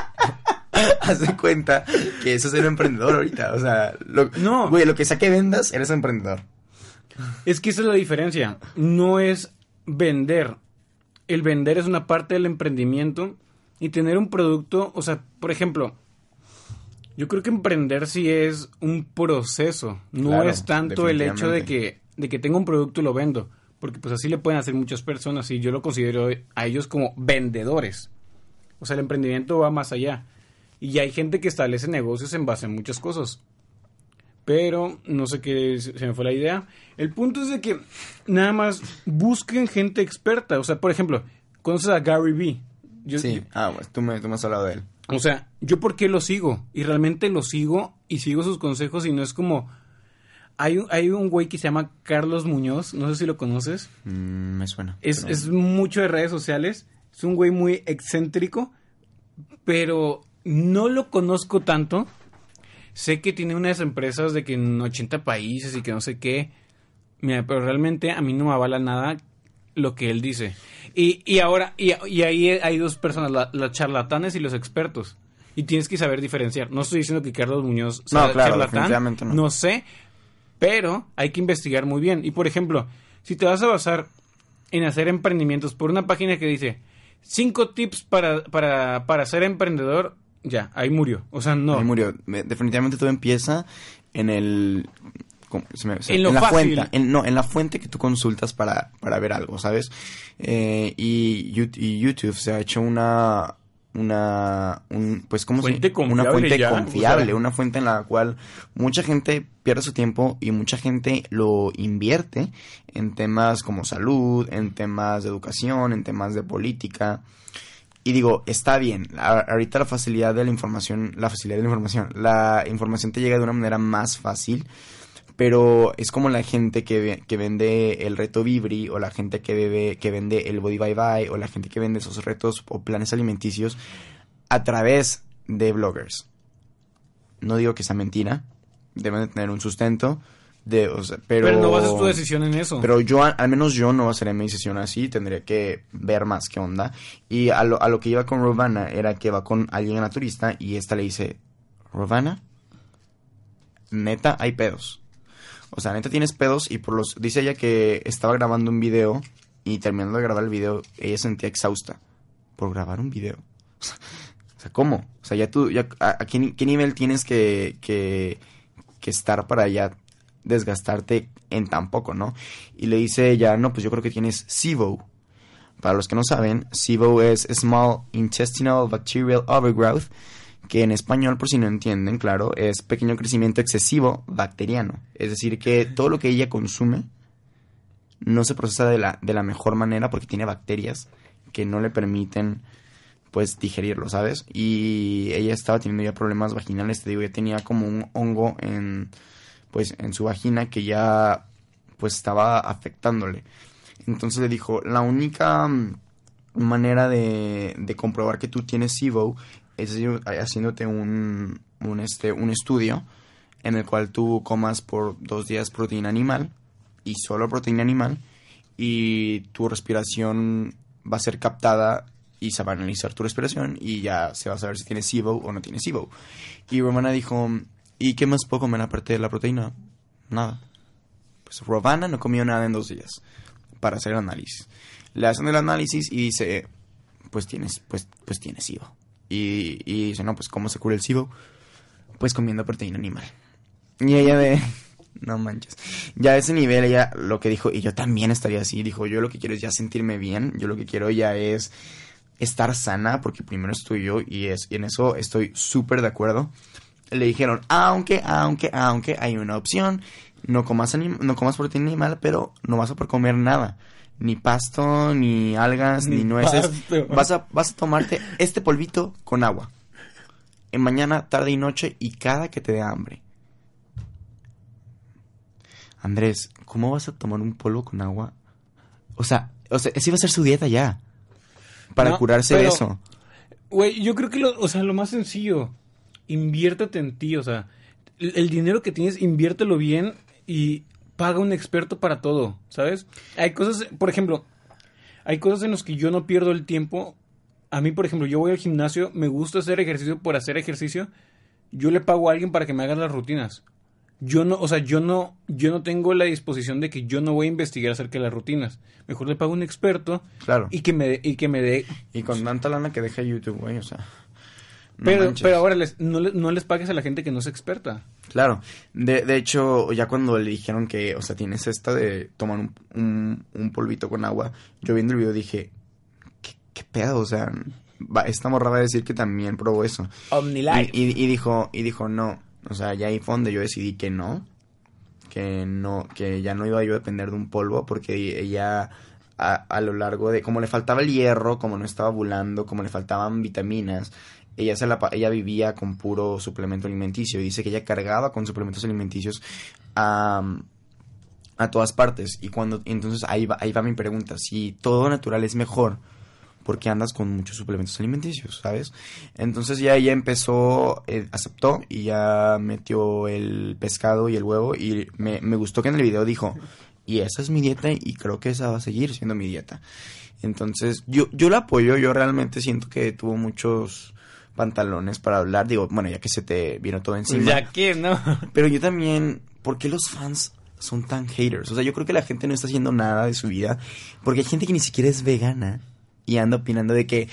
[laughs] hace cuenta que eso es ser emprendedor ahorita. O sea, lo, No. Güey, lo que sea que vendas, eres emprendedor. Es que esa es la diferencia. No es vender. El vender es una parte del emprendimiento y tener un producto, o sea, por ejemplo, yo creo que emprender sí es un proceso. No Claro, es tanto el hecho de que, de que tenga un producto y lo vendo. Porque pues así le pueden hacer muchas personas y yo lo considero a ellos como vendedores. O sea, el emprendimiento va más allá. Y hay gente que establece negocios en base a muchas cosas. Pero no sé qué se se me fue la idea. El punto es de que nada más busquen gente experta. O sea, por ejemplo, conoces a Gary Vee. Yo- Sí, ah, pues tú me, tú me has hablado de él. o sea, yo por qué lo sigo. Y realmente lo sigo y sigo sus consejos y no es como... Hay, un- hay un güey que se llama Carlos Muñoz, no sé si lo conoces. Mm, me suena. Es, pero- es mucho de redes sociales. Es un güey muy excéntrico. Pero no lo conozco tanto. Sé que tiene unas empresas de que en 80 países y que no sé qué. Mira, pero realmente a mí no me avala nada lo que él dice. Y, y ahora, y, y ahí hay dos personas, la- los charlatanes y los expertos. Y tienes que saber diferenciar. No estoy diciendo que Carlos Muñoz No, sea claro, charlatán. no. No sé, pero hay que investigar muy bien. Y por ejemplo, si te vas a basar en hacer emprendimientos por una página que dice cinco tips para, para, para ser emprendedor, ya, ahí murió. O sea, no. Ahí murió. Me- Definitivamente todo empieza en el... ¿cómo? Se me- se- En la fácil. fuente. En, no, en la fuente que tú consultas para, para ver algo, ¿sabes? Eh, y, y YouTube se ha hecho una... Una, un, pues, ¿cómo se Fuente Una confiable fuente ya, confiable, o sea. una fuente en la cual mucha gente pierde su tiempo y mucha gente lo invierte en temas como salud, en temas de educación, en temas de política. Y digo, está bien, a- ahorita la facilidad de la información, la facilidad de la información, la información te llega de una manera más fácil, pero es como la gente que, que vende el reto Vibri o la gente que, bebe, que vende el Body Bye Bye o la gente que vende esos retos o planes alimenticios a través de bloggers. No digo que sea mentira, deben de tener un sustento, de, o sea, pero, Pero, no bases tu decisión en eso. pero yo, al menos yo no basaría mi decisión así, tendría que ver más qué onda. Y a lo, a lo que iba con Rovana era que va con alguien naturista y esta le dice, Rovana, neta, hay pedos. O sea, neta tienes pedos y por los... Dice ella que estaba grabando un video y terminando de grabar el video, ella se sentía exhausta por grabar un video. [laughs] O sea, ¿cómo? O sea, ya tú, ya, ¿a, qué nivel tienes que, que, que estar para ya desgastarte en tan poco, ¿no? Y le dice ella, no, pues yo creo que tienes SIBO. Para los que no saben, SIBO es Small Intestinal Bacterial Overgrowth, que en español, por si no entienden, claro, es pequeño crecimiento excesivo bacteriano. Es decir, que todo lo que ella consume no se procesa de la, de la mejor manera porque tiene bacterias que no le permiten pues digerirlo, ¿sabes? Y ella estaba teniendo ya problemas vaginales, te digo, ya tenía como un hongo en pues en su vagina que ya pues estaba afectándole. Entonces le dijo, la única mm, manera de, de comprobar que tú tienes SIBO es haci- haciéndote un, un, este, un estudio en el cual tú comas por dos días proteína animal y solo proteína animal y tu respiración va a ser captada y se va a analizar tu respiración y ya se va a saber si tienes SIBO o no tienes SIBO. Y Romana dijo, ¿y qué más puedo comer aparte de la proteína? Nada. Pues Rovana no comió nada en dos días para hacer el análisis. Le hacen el análisis y dice, pues tienes, pues, pues tienes SIBO. Y, y dice, no, pues ¿cómo se cura el SIBO? Pues comiendo proteína animal. Y ella de... No manches. Ya a ese nivel ella lo que dijo, y yo también estaría así, dijo, yo lo que quiero es ya sentirme bien, yo lo que quiero ya es estar sana, porque primero estoy yo y, es, y en eso estoy súper de acuerdo. Le dijeron, aunque, aunque, aunque hay una opción, no comas, anim- no comas proteína animal, pero no vas a por comer nada. Ni pasto, ni algas, ni, Ni nueces. pasto. Vas a, vas a tomarte este polvito con agua. En mañana, tarde y noche y cada que te dé hambre. Andrés, ¿cómo vas a tomar un polvo con agua? O sea, o sea, esa iba a ser su dieta ya. Para No, curarse de eso. Güey, yo creo que lo, o sea, lo más sencillo, inviértete en ti, o sea, el, el dinero que tienes, inviértelo bien y paga un experto para todo, ¿sabes? Hay cosas, por ejemplo, hay cosas en las que yo no pierdo el tiempo. A mí, por ejemplo, yo voy al gimnasio, me gusta hacer ejercicio por hacer ejercicio. Yo le pago a alguien para que me haga las rutinas. Yo no, o sea, yo no, yo no tengo la disposición de que yo no voy a investigar acerca de las rutinas. Mejor le pago a un experto Claro. y que me, dé- y que me dé Y con tanta lana que deja YouTube, güey, o sea. No Pero, manches. pero ahora les, no, le- no les pagues a la gente que no es experta. Claro. De, de hecho, ya cuando le dijeron que, o sea, tienes esta de tomar un, un, un polvito con agua, yo viendo el video dije, ¿qué, qué pedo? O sea, va, esta morra va a decir que también probó eso. OmniLife. Y, y, y dijo, y dijo, no. O sea, ya ahí fue donde yo decidí que no. Que no, que ya no iba yo a depender de un polvo, porque ella a, a lo largo de, como le faltaba el hierro, como no estaba ovulando, como le faltaban vitaminas, ella se la ella vivía con puro suplemento alimenticio. Y dice que ella cargaba con suplementos alimenticios a, a todas partes. Y cuando, entonces ahí va, ahí va mi pregunta. Si todo natural es mejor, ¿por qué andas con muchos suplementos alimenticios? ¿Sabes? Entonces ya ella empezó, eh, aceptó y ya metió el pescado y el huevo. Y me, me gustó que en el video dijo, y esa es mi dieta y creo que esa va a seguir siendo mi dieta. Entonces yo, yo la apoyo, yo realmente siento que tuvo muchos pantalones para hablar. Digo, bueno, ya que se te vino todo encima. Ya que, ¿no? [laughs] Pero yo también, ¿por qué los fans son tan haters? O sea, yo creo que la gente no está haciendo nada de su vida. Porque hay gente que ni siquiera es vegana y anda opinando de que.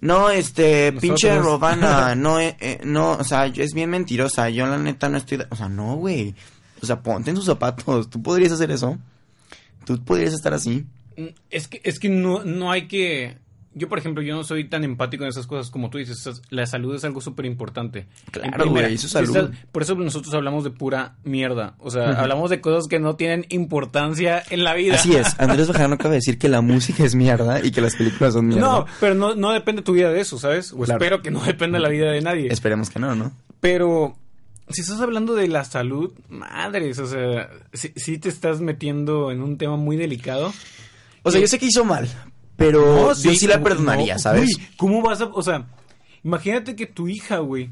No, este, Nosotros. pinche Robana, [laughs] no, eh, eh, no, o sea, es bien mentirosa. Yo la neta no estoy. O sea, no, güey. O sea, ponte en sus zapatos. ¿Tú podrías hacer eso? ¿Tú podrías estar así? Es que, es que no, no hay que... yo, por ejemplo, yo no soy tan empático en esas cosas como tú dices. La salud es algo súper importante. Claro, güey, salud. por eso nosotros hablamos de pura mierda. O sea, hablamos de cosas que no tienen importancia en la vida. Así es, Andrés Bejarano acaba de decir que la música es mierda y que las películas son mierda. No, pero no, no depende tu vida de eso, ¿sabes? O Claro. espero que no dependa la vida de nadie. Esperemos que no, ¿no? Pero si estás hablando de la salud, madres, o sea, si, si te estás metiendo en un tema muy delicado. O sea, yo sé que hizo mal, pero No, yo sí la perdonaría, no, ¿sabes? güey, ¿Cómo vas a...? O sea, imagínate que tu hija, güey...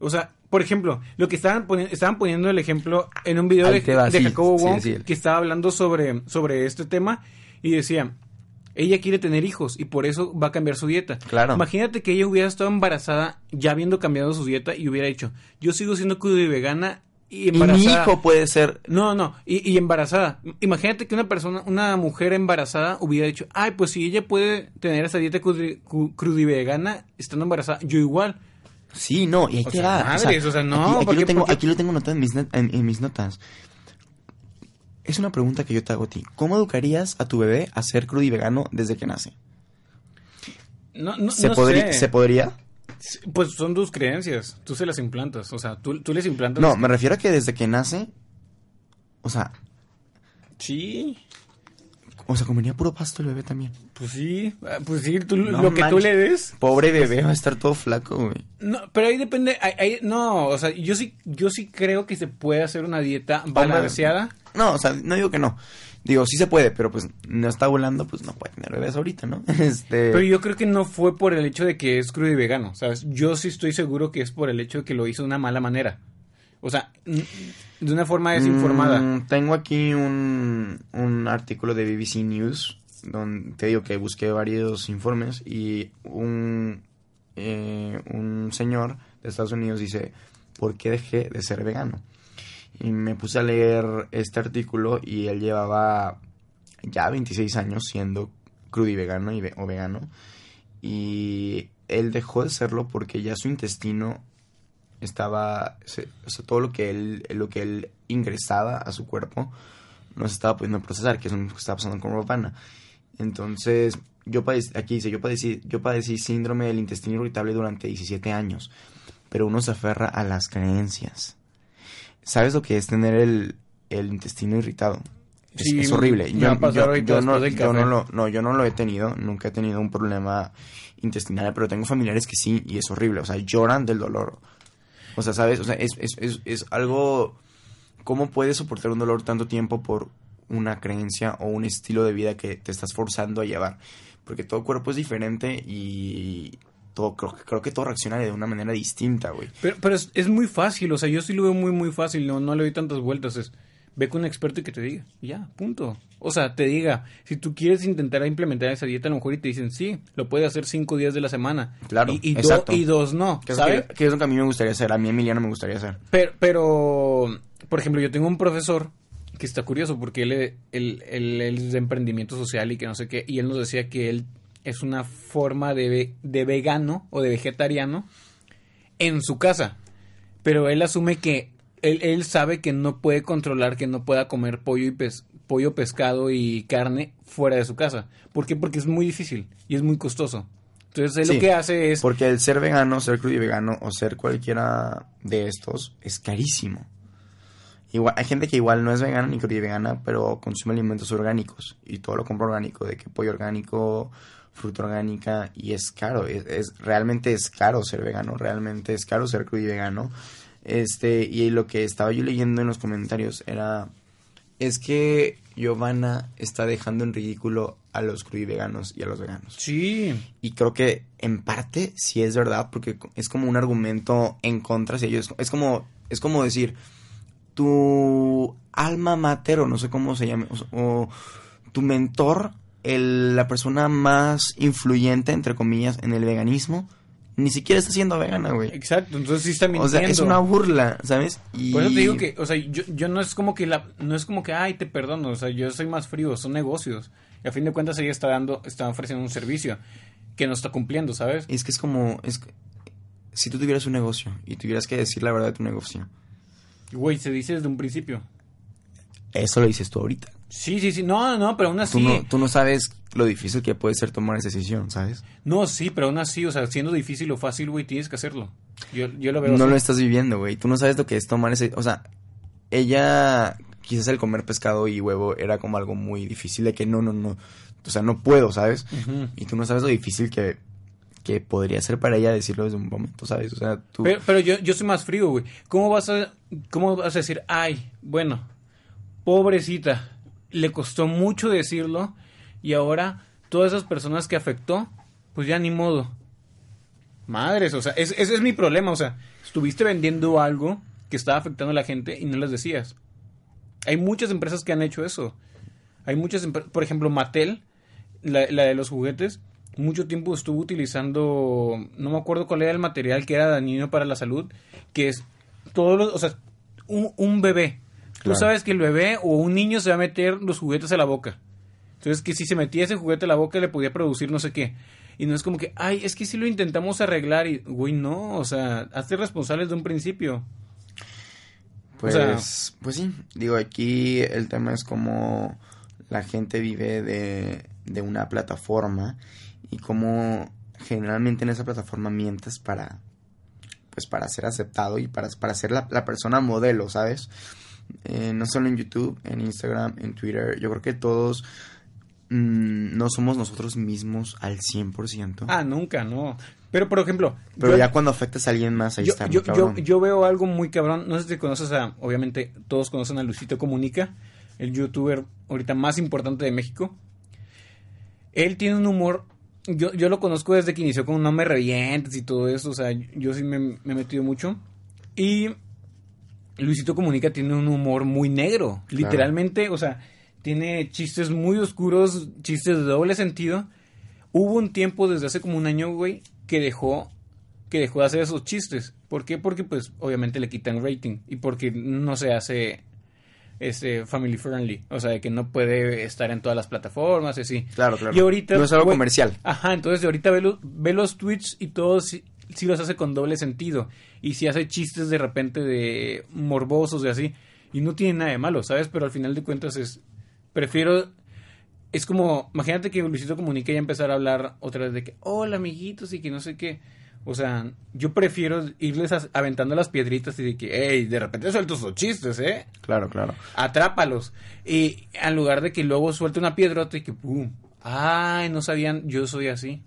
O sea, por ejemplo, lo que estaban, poni- estaban poniendo el ejemplo en un video de, va, de sí, Jacobo sí, Wong sí. que estaba hablando sobre, sobre este tema y decía, ella quiere tener hijos y por eso va a cambiar su dieta. Claro. Imagínate que ella hubiera estado embarazada ya habiendo cambiado su dieta y hubiera dicho, yo sigo siendo crudo y vegana y Y mi hijo puede ser... No, no, y, y embarazada. Imagínate que una persona, una mujer embarazada hubiera dicho, ay, pues si ella puede tener esa dieta crudi- cru- crudivegana estando embarazada, yo igual. Sí, no, y ahí O te sea, va. madres, o sea, no, Aquí, aquí ¿por qué- lo tengo, por qué? aquí lo tengo anotado en mis, en- en mis notas. Es una pregunta que yo te hago a ti. ¿Cómo educarías a tu bebé a ser crudo y vegano desde que nace? No, no, ¿Se, no podría, sé. ¿Se podría? Pues son tus creencias, tú se las implantas, o sea, tú, tú les implantas. No, me refiero a que desde que nace... O sea, Sí, o sea, comería puro pasto el bebé también. pues sí, ah, pues sí, tú- No lo que tú manches. le des. Pobre bebé va a estar todo flaco, güey. No, pero ahí depende, ahí- ahí- no, o sea, yo sí, yo sí creo que se puede hacer una dieta balanceada. No, o sea, no digo que no. Digo, sí se puede, pero pues no está volando, pues no puede tener bebés ahorita, ¿no? [laughs] Este... Pero yo creo que no fue por el hecho de que es crudo y vegano, ¿sabes? Yo sí estoy seguro que es por el hecho de que lo hizo de una mala manera. O sea, de una forma desinformada. Mm, tengo aquí un, un artículo de BBC News, donde te digo que busqué varios informes y un, eh, un señor de Estados Unidos dice, ¿por qué dejé de ser vegano? Y me puse a leer este artículo y él llevaba ya 26 años siendo crudo y vegano y ve- o vegano. Y él dejó de serlo porque ya su intestino estaba, o sea, todo lo que él, lo que él ingresaba a su cuerpo no se estaba pudiendo procesar, que es lo que estaba pasando con Rovana. Entonces, yo padecí, aquí dice, yo padecí, yo padecí síndrome del intestino irritable durante 17 años, pero uno se aferra a las creencias. ¿Sabes lo que es tener el, el intestino irritado? Es, Sí, es horrible. me Yo, yo- yo no, yo no lo, no, yo no lo he tenido, nunca he tenido un problema intestinal, pero tengo familiares que sí, y es horrible, o sea, lloran del dolor. O sea, ¿sabes? O sea, es, es, es, es algo... ¿Cómo puedes soportar un dolor tanto tiempo por una creencia o un estilo de vida que te estás forzando a llevar? Porque todo cuerpo es diferente y todo creo, creo que todo reacciona de una manera distinta, güey. Pero, pero es, es muy fácil, o sea, yo sí lo veo muy, muy fácil, no, no le doy tantas vueltas. Es, ve con un experto y que te diga, ya, punto. O sea, te diga, si tú quieres intentar implementar esa dieta, a lo mejor y te dicen, sí, lo puedes hacer cinco días de la semana. Claro, y, y, do- exacto. y dos no, Que ¿sabes? que, que es lo que a mí me gustaría hacer, a mí Emiliano me gustaría hacer. Pero, pero, por ejemplo, yo tengo un profesor que está curioso porque él, él, él- él es de emprendimiento social y que no sé qué, y él nos decía que él es una forma de, de vegano o de vegetariano en su casa. Pero él asume que él, él sabe que no puede controlar que no pueda comer pollo y pes- pollo, pescado y carne fuera de su casa. ¿Por qué? Porque es muy difícil y es muy costoso. Entonces él Sí, lo que hace es Porque el ser vegano, ser crudo y vegano o ser cualquiera de estos es carísimo. Igual, hay gente que igual no es vegana ni crudo y vegana, pero consume alimentos orgánicos y todo lo compra orgánico, de que pollo orgánico, fruta orgánica y es caro, es, es- realmente es caro ser vegano, realmente es caro ser crudo y vegano. Este, y lo que estaba yo leyendo en los comentarios era es que Giovanna está dejando en ridículo a los crudo y veganos y a los veganos. Sí, Y creo que en parte sí es verdad, porque es como un argumento en contra hacia ellos. Es como, es como decir, tu alma mater, o no sé cómo se llame, o, o tu mentor, el- la persona más influyente, entre comillas, en el veganismo, ni siquiera está siendo vegana, güey. exacto. Entonces sí está O mintiendo. sea, es una burla, ¿sabes? Y... Por eso te digo que, o sea, yo, yo no es como que la, no es como que, ay, te perdono, o sea, yo soy más frío, son negocios. Y a fin de cuentas ella está dando, está ofreciendo un servicio que no está cumpliendo, ¿sabes? Es que es como, es, si tú tuvieras un negocio y tuvieras que decir la verdad de tu negocio, Güey, se dice desde un principio. Eso lo dices tú ahorita. Sí, sí, sí. No, no, pero aún así. Tú no, tú no sabes lo difícil que puede ser tomar esa decisión, ¿sabes? No, sí, pero aún así, o sea, siendo difícil o fácil, güey, tienes que hacerlo. Yo, yo lo veo No así. lo estás viviendo, güey. Tú no sabes lo que es tomar ese... O sea, ella... Quizás el comer pescado y huevo era como algo muy difícil de que no, no, no. O sea, no puedo, ¿sabes? Y tú no sabes lo difícil que, que podría ser para ella decirlo desde un momento, ¿sabes? O sea, tú... Pero, pero yo, yo soy más frío, güey. ¿Cómo vas a, cómo vas a decir, ay, bueno, pobrecita, le costó mucho decirlo y ahora todas esas personas que afectó, pues ya ni modo. Madres, o sea, es- ese es mi problema, o sea, estuviste vendiendo algo que estaba afectando a la gente y no les decías. Hay muchas empresas que han hecho eso. Hay muchas por ejemplo, Mattel, la, de los juguetes, mucho tiempo estuvo utilizando, no me acuerdo cuál era el material que era dañino para la salud, que es todos los, o sea, un bebé. Tú sabes que el bebé o un niño se va a meter los juguetes a la boca. Entonces, que si se metía ese juguete a la boca le podía producir no sé qué. Y no es como que, ay, es que si lo intentamos arreglar y, güey, no, o sea, hazte responsable desde un principio. Pues, O sea- pues sí, digo, aquí el tema es como la gente vive de, de una plataforma y como generalmente en esa plataforma mientes para, pues para ser aceptado y para, para ser la, la persona modelo, ¿sabes? Eh, no solo en YouTube, en Instagram, en Twitter, yo creo que todos mm, no somos nosotros mismos al 100%. Ah, nunca, no. Pero, por ejemplo, pero yo- ya cuando afectas a alguien más, ahí yo, está. yo, yo, yo veo algo muy cabrón. No sé si conoces a. Obviamente, todos conocen a Luisito Comunica, el youtuber ahorita más importante de México. Él tiene un humor. Yo, yo lo conozco desde que inició con No Me Revientes y todo eso. O sea, yo sí me, me he metido mucho. Y Luisito Comunica tiene un humor muy negro. Claro. Literalmente, o sea, tiene chistes muy oscuros, chistes de doble sentido. Hubo un tiempo desde hace como un año, güey, que dejó que dejó de hacer esos chistes. ¿Por qué? Porque pues obviamente le quitan rating y porque no se hace este family friendly, o sea, de que no puede estar en todas las plataformas y así. Claro, claro. Y ahorita no es algo comercial. Ajá, entonces ahorita ve, lo- ve los tweets y todos sí, los hace con doble sentido. Y si hace chistes de repente de morbosos y así. Y no tiene nada de malo, ¿sabes? Pero al final de cuentas es... Prefiero... Es como... Imagínate que Luisito Comunica ya empezar a hablar otra vez de que... Hola, amiguitos, y que no sé qué. O sea, yo prefiero irles aventando las piedritas y de que... Hey, de repente suelto esos chistes, ¿eh? Claro, claro. atrápalos. Y en lugar de que luego suelte una piedrota y que ¡pum! Ay, no sabían, yo soy así.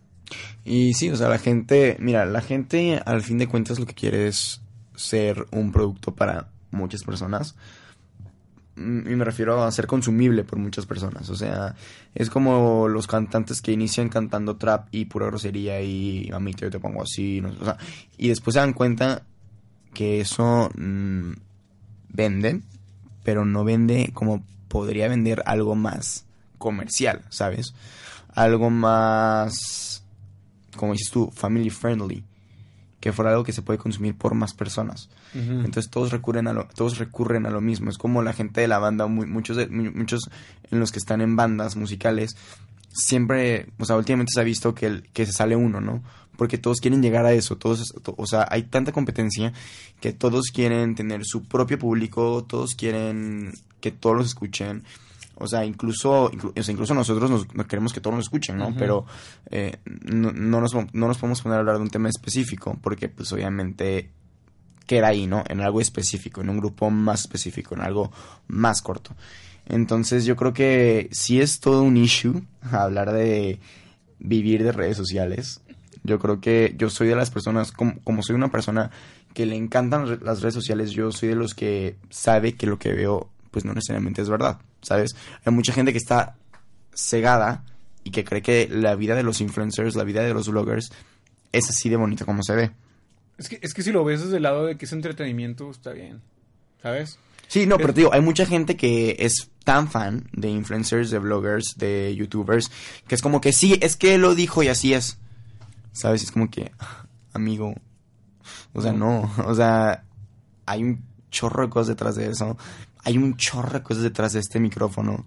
Y sí, o sea, la gente, mira, la gente al fin de cuentas lo que quiere es ser un producto para muchas personas. Mm, Y me refiero a ser consumible por muchas personas. O sea, es como los cantantes que inician cantando trap y pura grosería y a mí te, te pongo así. no o sea, y después se dan cuenta que eso mm, vende, pero no vende como podría vender algo más comercial, ¿sabes? Algo más, como dices tú, family friendly, que fuera algo que se puede consumir por más personas. Entonces todos recurren a lo, todos recurren a lo mismo. Es como la gente de la banda, muy- muchos, de- mu- muchos en los que están en bandas musicales, siempre, o sea, últimamente se ha visto que, el- que se sale uno, ¿no? Porque todos quieren llegar a eso, todos, to- o sea, hay tanta competencia que todos quieren tener su propio público, todos quieren que todos los escuchen. O sea, incluso, inclu- o sea, incluso nosotros nos, no queremos que todos nos escuchen, ¿no? Pero eh, no, no nos, no nos podemos poner a hablar de un tema específico porque pues obviamente queda ahí, ¿no? En algo específico, en un grupo más específico, en algo más corto. Entonces yo creo que sí es todo un issue [laughs] hablar de vivir de redes sociales. Yo creo que yo soy de las personas, como, como soy una persona que le encantan las redes sociales, yo soy de los que sabe que lo que veo pues no necesariamente es verdad, ¿sabes? Hay mucha gente que está cegada y que cree que la vida de los influencers, la vida de los bloggers es así de bonita como se ve. Es que, es que si lo ves desde el lado de que es entretenimiento, está bien. ¿Sabes? Sí, no, pero Pero- te digo, hay mucha gente que es tan fan de influencers, de bloggers, de youtubers, que es como que sí, es que lo dijo y así es. ¿Sabes? Es como que, amigo, o sea, no, o sea, hay un chorro de cosas detrás de eso. Hay un chorro de cosas detrás de este micrófono.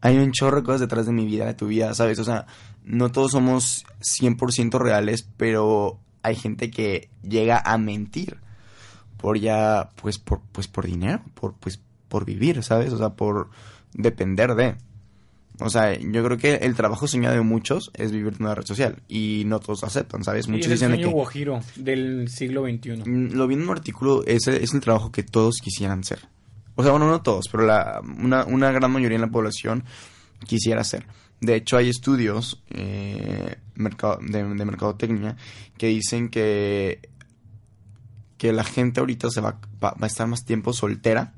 Hay un chorro de cosas detrás de mi vida, de tu vida, ¿sabes? O sea, no todos somos 100% reales, pero hay gente que llega a mentir por ya, pues por, pues por dinero, por, pues, por vivir, ¿sabes? O sea, por depender de. O sea, yo creo que el trabajo soñado de muchos es vivir en una red social y no todos lo aceptan, ¿sabes? Sí, Muchos es el dicen de sueño que guajiro del siglo XXI. Mm, lo vi en un artículo, ese es el trabajo que todos quisieran ser. O sea, bueno, no todos, pero la, una, una gran mayoría en la población quisiera ser. De hecho, hay estudios eh, mercado, de, de mercadotecnia que dicen que, que la gente ahorita se va, va, va a estar más tiempo soltera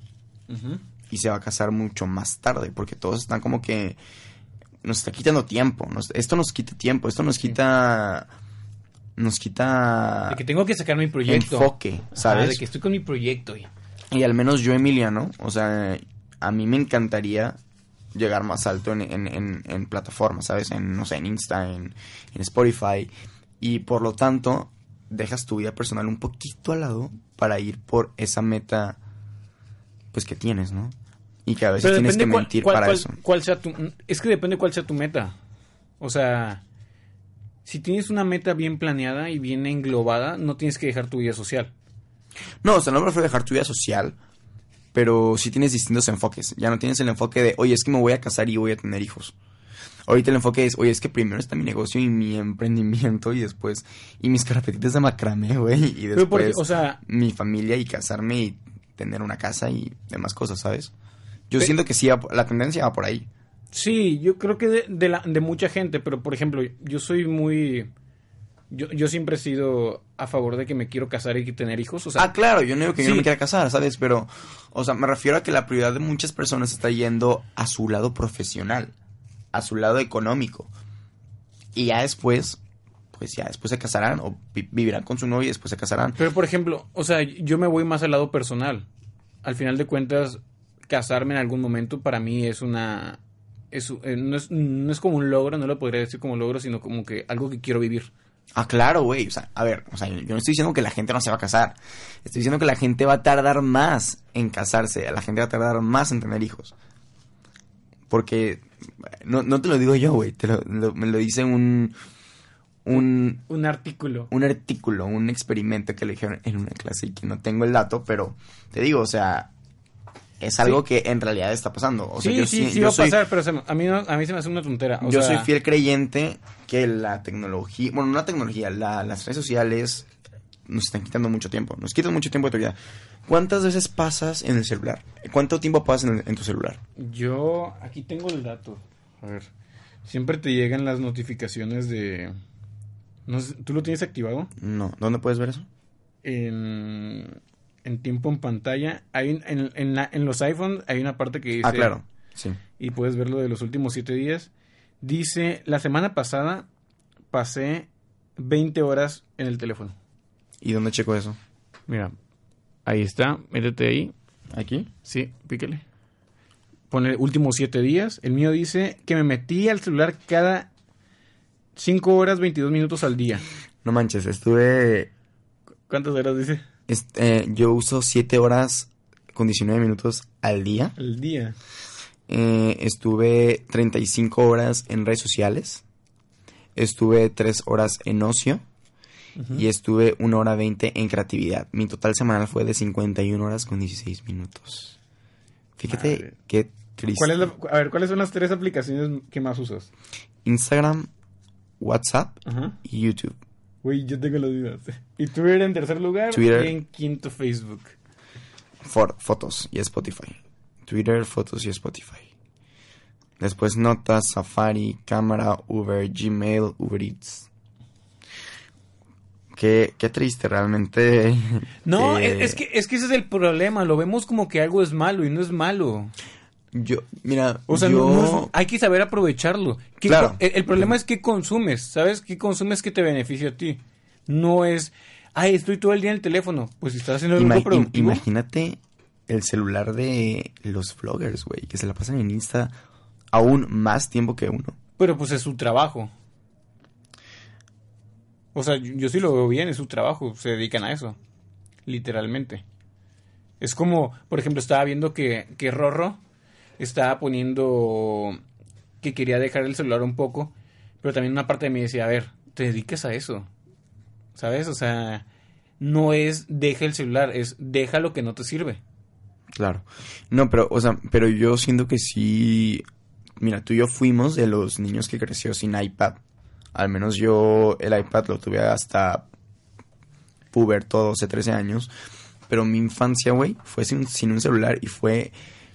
Ujú. Y se va a casar mucho más tarde, porque todos están como que nos está quitando tiempo. nos- esto nos quita tiempo, esto nos quita... Nos quita De que tengo que sacar mi proyecto. enfoque, Ajá, ¿sabes? de que estoy con mi proyecto. y- Y al menos yo, Emiliano, o sea, a mí me encantaría llegar más alto en, en, en, en plataformas, ¿sabes? En, no sé, en Insta, en, en Spotify. Y por lo tanto, dejas tu vida personal un poquito al lado para ir por esa meta, pues, que tienes, ¿no? Y que a veces tienes que cuál- mentir cuál- para cuál- eso. cuál sea tu, es que depende cuál sea tu meta. O sea, si tienes una meta bien planeada y bien englobada, no tienes que dejar tu vida social. No, o sea, no me refiero a dejar tu vida social, pero sí tienes distintos enfoques. Ya no tienes el enfoque de, oye, es que me voy a casar y voy a tener hijos. Ahorita el enfoque es, oye, es que primero está mi negocio y mi emprendimiento y después, y mis carpetitas de macramé, güey, y porque, después o sea, mi familia y casarme y tener una casa y demás cosas, ¿sabes? Yo Pe- siento que sí, la tendencia va por ahí. sí, yo creo que de, de, la, de mucha gente, pero por ejemplo, yo soy muy... Yo, yo siempre he sido a favor de que me quiero casar y tener hijos. O sea, ah, claro, yo no digo que yo no me quiera casar, ¿sabes? Pero, o sea, me refiero a que la prioridad de muchas personas está yendo a su lado profesional, a su lado económico. Y ya después, pues ya después se casarán o vi- vivirán con su novio y después se casarán. Pero, por ejemplo, o sea, yo me voy más al lado personal. Al final de cuentas, casarme en algún momento para mí es una... Es, eh, no, es, no es como un logro, no lo podría decir como logro, sino como que algo que quiero vivir. Ah, claro, güey. O sea, a ver, o sea, yo no estoy diciendo que la gente no se va a casar. Estoy diciendo que la gente va a tardar más en casarse. La gente va a tardar más en tener hijos. Porque no, no te lo digo yo, güey. Te lo, lo- me lo dice un, un, Un artículo. un artículo, un experimento que le dijeron en una clase y que no tengo el dato, pero te digo, o sea, es algo que en realidad está pasando. O sea, sí, yo sí, sí yo va a soy- pasar, pero se a, mí no- a mí se me hace una tontera. o yo sea, soy fiel creyente que la tecnología, bueno, no la tecnología, la- las redes sociales nos están quitando mucho tiempo, nos quitan mucho tiempo de tu vida. ¿Cuántas veces pasas en el celular? ¿Cuánto tiempo pasas en, el- en tu celular? Yo, aquí tengo el dato. A ver. Siempre te llegan las notificaciones de... No sé, ¿Tú lo tienes activado? No, ¿dónde puedes ver eso? En, en tiempo en pantalla. Hay un- en, en, la- en los iPhones hay una parte que dice... ah, claro, sí. Y puedes ver lo de los últimos siete días. Dice, la semana pasada pasé 20 horas en el teléfono. ¿Y dónde checo eso? Mira, ahí está, métete ahí. ¿Aquí? Sí, píquele. Pone últimos siete días. El mío dice que me metí al celular cada 5 horas 22 minutos al día. No manches, estuve... ¿Cuántas horas dice? Este, yo uso 7 horas con 19 minutos al día. Al día. Eh, estuve 35 horas en redes sociales. Estuve 3 horas en ocio. Y estuve 1 hora 20 en creatividad. Mi total semanal fue de 51 horas con 16 minutos. Fíjate Madre. qué triste. ¿Cuál es la- a ver, ¿cuáles son las tres aplicaciones que más usas? Instagram, WhatsApp Ajá. y YouTube. Güey, yo tengo las dudas. Y Twitter en tercer lugar Twitter. y en quinto Facebook. For- fotos y Spotify. Twitter, fotos y Spotify. Después notas, Safari, cámara, Uber, Gmail, Uber Eats. Qué, qué triste realmente. No, [laughs] es, es que, es que ese es el problema. Lo vemos como que algo es malo y no es malo. Yo, mira, O sea, yo... no- no es- hay que saber aprovecharlo. ¿Qué Claro. el, el problema es qué consumes, ¿sabes? ¿Qué consumes que te beneficia a ti? No es, ay, estoy todo el día en el teléfono. Pues si estás haciendo algo Ima- im- productivo. imagínate el celular de los vloggers, güey, que se la pasan en Insta aún más tiempo que uno. Pero pues es su trabajo. O sea, yo, yo sí lo veo bien, es su trabajo, se dedican a eso. Literalmente. Es como, por ejemplo, estaba viendo que, que Rorro estaba poniendo que quería dejar el celular un poco, pero también una parte de mí decía, a ver, te dediques a eso. ¿Sabes? O sea, no es deja el celular, es deja lo que no te sirve. Claro. No, pero, o sea, pero yo siento que sí. Mira, tú y yo fuimos de los niños que creció sin iPad. Al menos yo el iPad lo tuve hasta puberto, 12, 13 años. Pero mi infancia, güey, fue sin, sin un celular y fue,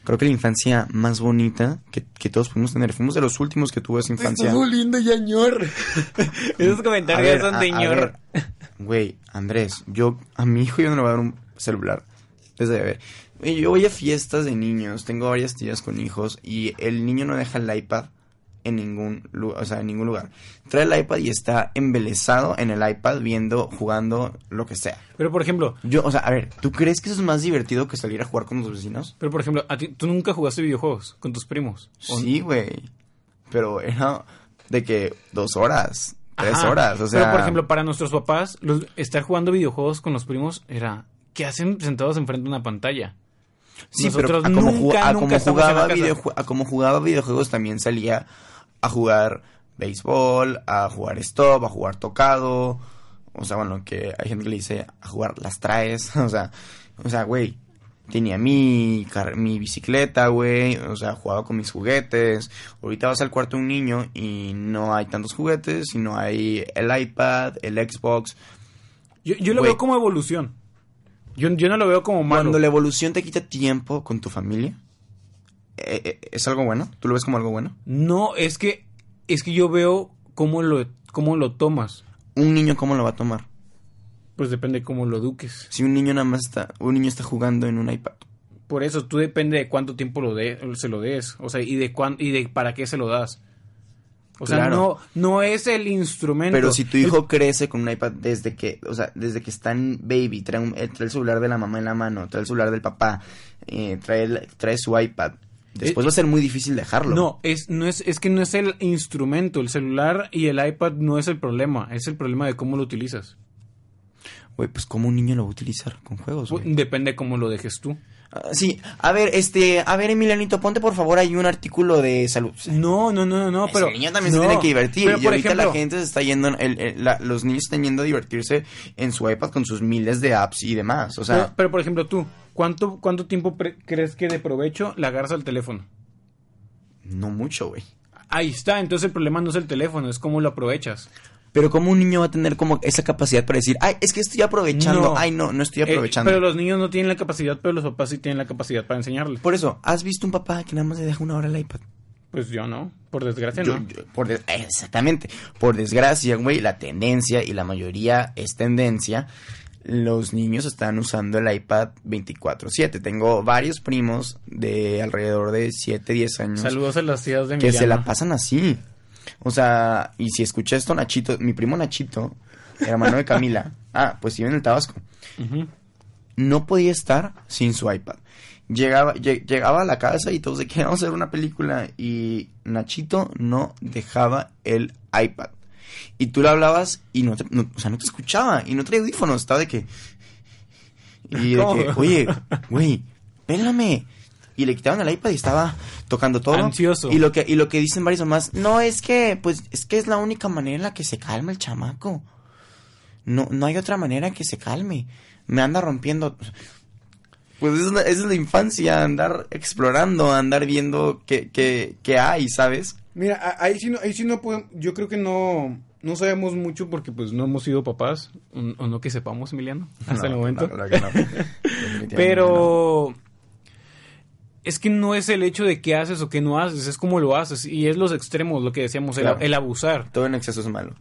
creo que la infancia más bonita que, que todos pudimos tener. Fuimos de los últimos que tuvo esa infancia. lindo, Yañor. [laughs] Esos A comentarios ver, son de ñor. Güey, Andrés, yo a mi hijo yo no le voy a dar un celular. Desde bebé. Güey, Yo voy a fiestas de niños, tengo varias tías con hijos y el niño no deja el iPad en ningún lugar, o sea, en ningún lugar. Trae el iPad y está embelesado en el iPad viendo, jugando, lo que sea. Pero por ejemplo, Yo, o sea, a ver, ¿tú crees que eso es más divertido que salir a jugar con los vecinos? pero por ejemplo, a ti, tú nunca jugaste videojuegos con tus primos. ¿O Sí, güey. Pero era de que dos horas, tres Ajá. horas, o sea. Pero por ejemplo, para nuestros papás, los- estar jugando videojuegos con los primos era ¿qué hacen sentados enfrente de una pantalla? Sí, Nosotros pero a como, nunca, a como jugaba videojue- a como jugaba videojuegos también salía a jugar béisbol, a jugar stop, a jugar tocado. O sea, bueno, que hay gente que le dice a jugar las traes. [laughs] O sea, o sea, güey. Tenía mi, mi bicicleta, güey. O sea, jugaba con mis juguetes. Ahorita vas al cuarto de un niño y no hay tantos juguetes, sino hay el iPad, el Xbox. Yo, yo lo veo como evolución. Yo, yo no lo veo como malo. Cuando la evolución te quita tiempo con tu familia, ¿es algo bueno? ¿Tú lo ves como algo bueno? No, es que es que yo veo cómo lo cómo lo tomas. Un niño, ¿cómo lo va a tomar? Pues depende cómo lo eduques. Si un niño nada más está, un niño está jugando en un iPad. Por eso tú depende de cuánto tiempo lo de, se lo des, o sea, y de cuán, y de para qué se lo das. O sea, no no es el instrumento. Pero si tu hijo crece con un iPad desde que, o sea, desde que está en baby, trae, un- eh, trae el celular de la mamá en la mano, trae el celular del papá, eh, trae, el- trae su iPad, después va a ser muy difícil dejarlo. No, es, no es, es que no es el instrumento, el celular y el iPad no es el problema, es el problema de cómo lo utilizas. Güey, pues ¿cómo un niño lo va a utilizar con juegos, güey? Depende cómo lo dejes tú. Ah, sí, a ver, este, a ver, Emilianito, ponte por favor ahí un artículo de salud. No, no, no, no, pero el niño también no, se tiene que divertir. Pero y por ahorita ejemplo, la gente se está yendo, el- el- la- los niños están yendo a divertirse en su iPad con sus miles de apps y demás. O sea, pero, pero, por ejemplo tú, ¿cuánto cuánto tiempo crees que de provecho le agarras al teléfono? no mucho, güey. Ahí está, entonces el problema no es el teléfono, es cómo lo aprovechas. Pero como un niño va a tener como esa capacidad para decir, ay, es que estoy aprovechando, No. ay, no, no estoy Eh, aprovechando. pero los niños no tienen la capacidad, pero los papás sí tienen la capacidad para enseñarles. Por eso, ¿has visto un papá que nada más le deja una hora el iPad? Pues yo no, por desgracia Yo- no. yo- por des- exactamente. Por desgracia, güey, la tendencia, y la mayoría es tendencia, los niños están usando el iPad 24/7. Tengo varios primos de alrededor de 7, 10 años Saludos a las tías de que se la pasan así. O sea, y si escuché esto, Nachito, mi primo Nachito, hermano de [laughs] Camila, ah, pues vive en el Tabasco, no podía estar sin su iPad. Llegaba, lle- llegaba a la casa y todos de que vamos a ver una película y Nachito no dejaba el iPad. Y tú le hablabas y no te, no- o sea, no te escuchaba y no traía audífonos, estaba de que... Y de [laughs] que, oye, güey, pélame. Y le quitaban el iPad y estaba tocando todo. Ansioso. Y lo que, y lo que dicen varios mamás, no, es que, pues, es que es la única manera en la que se calma el chamaco. No, no hay otra manera que se calme. Me anda rompiendo. Pues esa es la, es la infancia, andar explorando, andar viendo qué, qué, qué hay, ¿sabes? Mira, ahí sí no, ahí sí no podemos, yo creo que no, no sabemos mucho porque pues no hemos sido papás, o, o no que sepamos, Emiliano, hasta el momento. no, claro que no. [laughs] Definitivamente no. Pero es que no es el hecho de qué haces o qué no haces, es cómo lo haces. Y es los extremos, lo que decíamos, el- Claro. el, abusar. Todo en exceso es malo.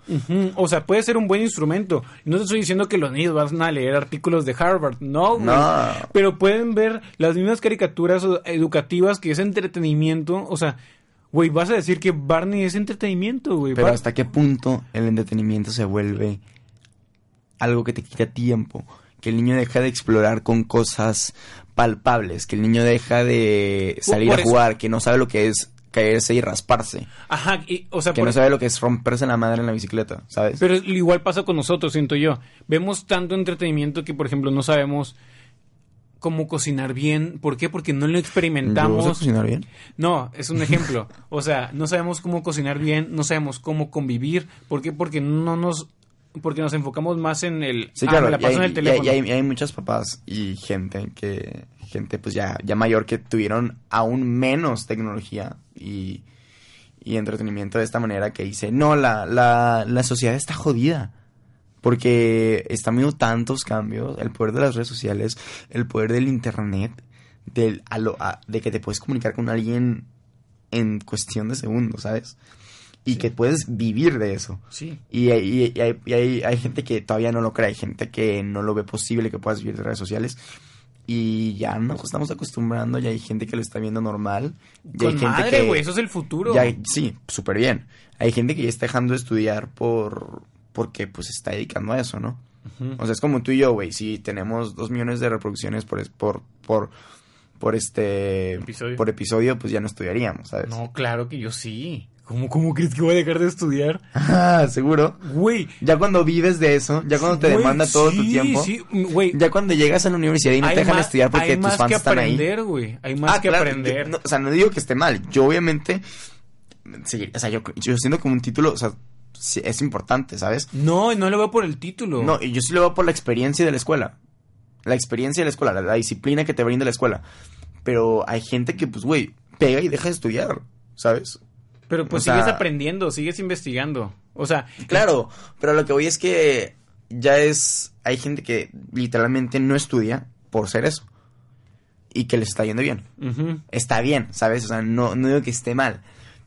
O sea, puede ser un buen instrumento. No te estoy diciendo que los niños van a leer artículos de Harvard, no, güey. No. Pero pueden ver las mismas caricaturas educativas que es entretenimiento. O sea, güey, vas a decir que Barney es entretenimiento, güey. Pero hasta qué punto el entretenimiento se vuelve algo que te quita tiempo, que el niño deja de explorar con cosas palpables, que el niño deja de salir a jugar, que no sabe lo que es caerse y rasparse, Ajá, y- o sea, que no sabe lo que es romperse la madre en la bicicleta, ¿sabes? Pero igual pasa con nosotros, siento yo. Vemos tanto entretenimiento que, por ejemplo, no sabemos cómo cocinar bien. ¿Por qué? Porque no lo ¿Yo sé experimentamos. cocinar bien? No, es un ejemplo. O sea, no sabemos cómo cocinar bien, no sabemos cómo convivir. ¿Por qué? Porque no nos porque nos enfocamos más en el... Sí, ah, claro, me la y paso hay, en el teléfono. y hay- y hay muchos papás y gente que, gente pues ya, ya mayor que tuvieron aún menos tecnología y, y entretenimiento de esta manera que dice, no, la, la, la sociedad está jodida. Porque están viendo tantos cambios, el poder de las redes sociales, el poder del internet, del, a lo- a- de que te puedes comunicar con alguien en cuestión de segundos, ¿sabes? Y Sí. que puedes vivir de eso. Sí. Y, hay- y hay, y hay- hay gente que todavía no lo cree, hay gente que no lo ve posible que puedas vivir de redes sociales. Y ya nos estamos acostumbrando, ya hay gente que lo está viendo normal. Y hay Con gente madre, güey, eso es el futuro. ya- sí, súper bien. Hay gente que ya está dejando de estudiar por porque pues se está dedicando a eso, ¿no? O sea, es como tú y yo, güey. Si tenemos dos millones de reproducciones por, por, por, por este... Episodio. Por episodio, pues ya no estudiaríamos, ¿sabes? No, claro que yo sí. ¿Cómo, ¿Cómo crees que voy a dejar de estudiar? [laughs] Ah, seguro. Güey. Ya cuando vives de eso, ya cuando te demanda todo tu tiempo, Sí, güey. ya cuando llegas a la universidad y no hay te dejan más- estudiar porque hay tus más fans que están ahí. aprender, güey. Hay más Ah, que claro, aprender. o sea, no digo que esté mal. Yo obviamente, sí, o sea, yo, yo siento como un título, o sea, sí, es importante, ¿sabes? No, no lo veo por el título. No, y yo sí lo veo por la experiencia de la escuela. La experiencia de la escuela, la, la disciplina que te brinda la escuela. Pero hay gente que, pues, güey, pega y deja de estudiar, ¿sabes? Pero pues o sea- sigues aprendiendo, sigues investigando. O sea, Claro, pero lo que voy es que ya es. Hay gente que literalmente no estudia por ser eso. Y que les está yendo bien. Está bien, ¿sabes? O sea, no, no digo que esté mal.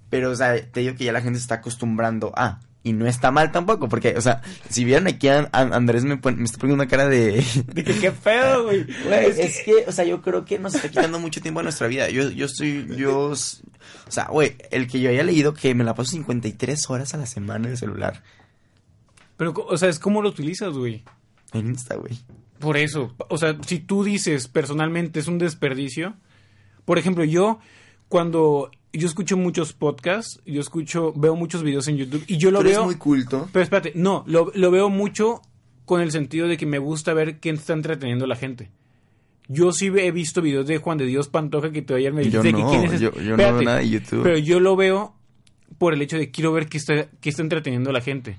Pero, o sea, te digo que ya la gente se está acostumbrando a. Y no está mal tampoco, porque, o sea, si vieran aquí a, a Andrés me, está poniendo una cara de... [laughs] De que qué pedo, [laughs] güey. Es es, que- que... o sea, yo creo que nos está quitando mucho tiempo de nuestra vida. Yo, yo estoy, yo, o sea, güey, el que yo haya leído que me la paso 53 horas a la semana en el celular. Pero, o sea, es cómo lo utilizas, güey. En Insta, güey. Por eso, o sea, si tú dices personalmente es un desperdicio, por ejemplo, yo cuando yo escucho muchos podcasts, yo escucho, veo muchos videos en YouTube y yo lo eres veo, muy culto. pero espérate, no, lo, lo veo mucho con el sentido de que me gusta ver quién está entreteniendo a la gente. Yo sí he visto videos de Juan de Dios Pantoja que todavía me Yo dijiste que no, quién es yo, yo no veo nada de YouTube. Pero yo lo veo por el hecho de quiero ver qué está, qué está entreteniendo a la gente.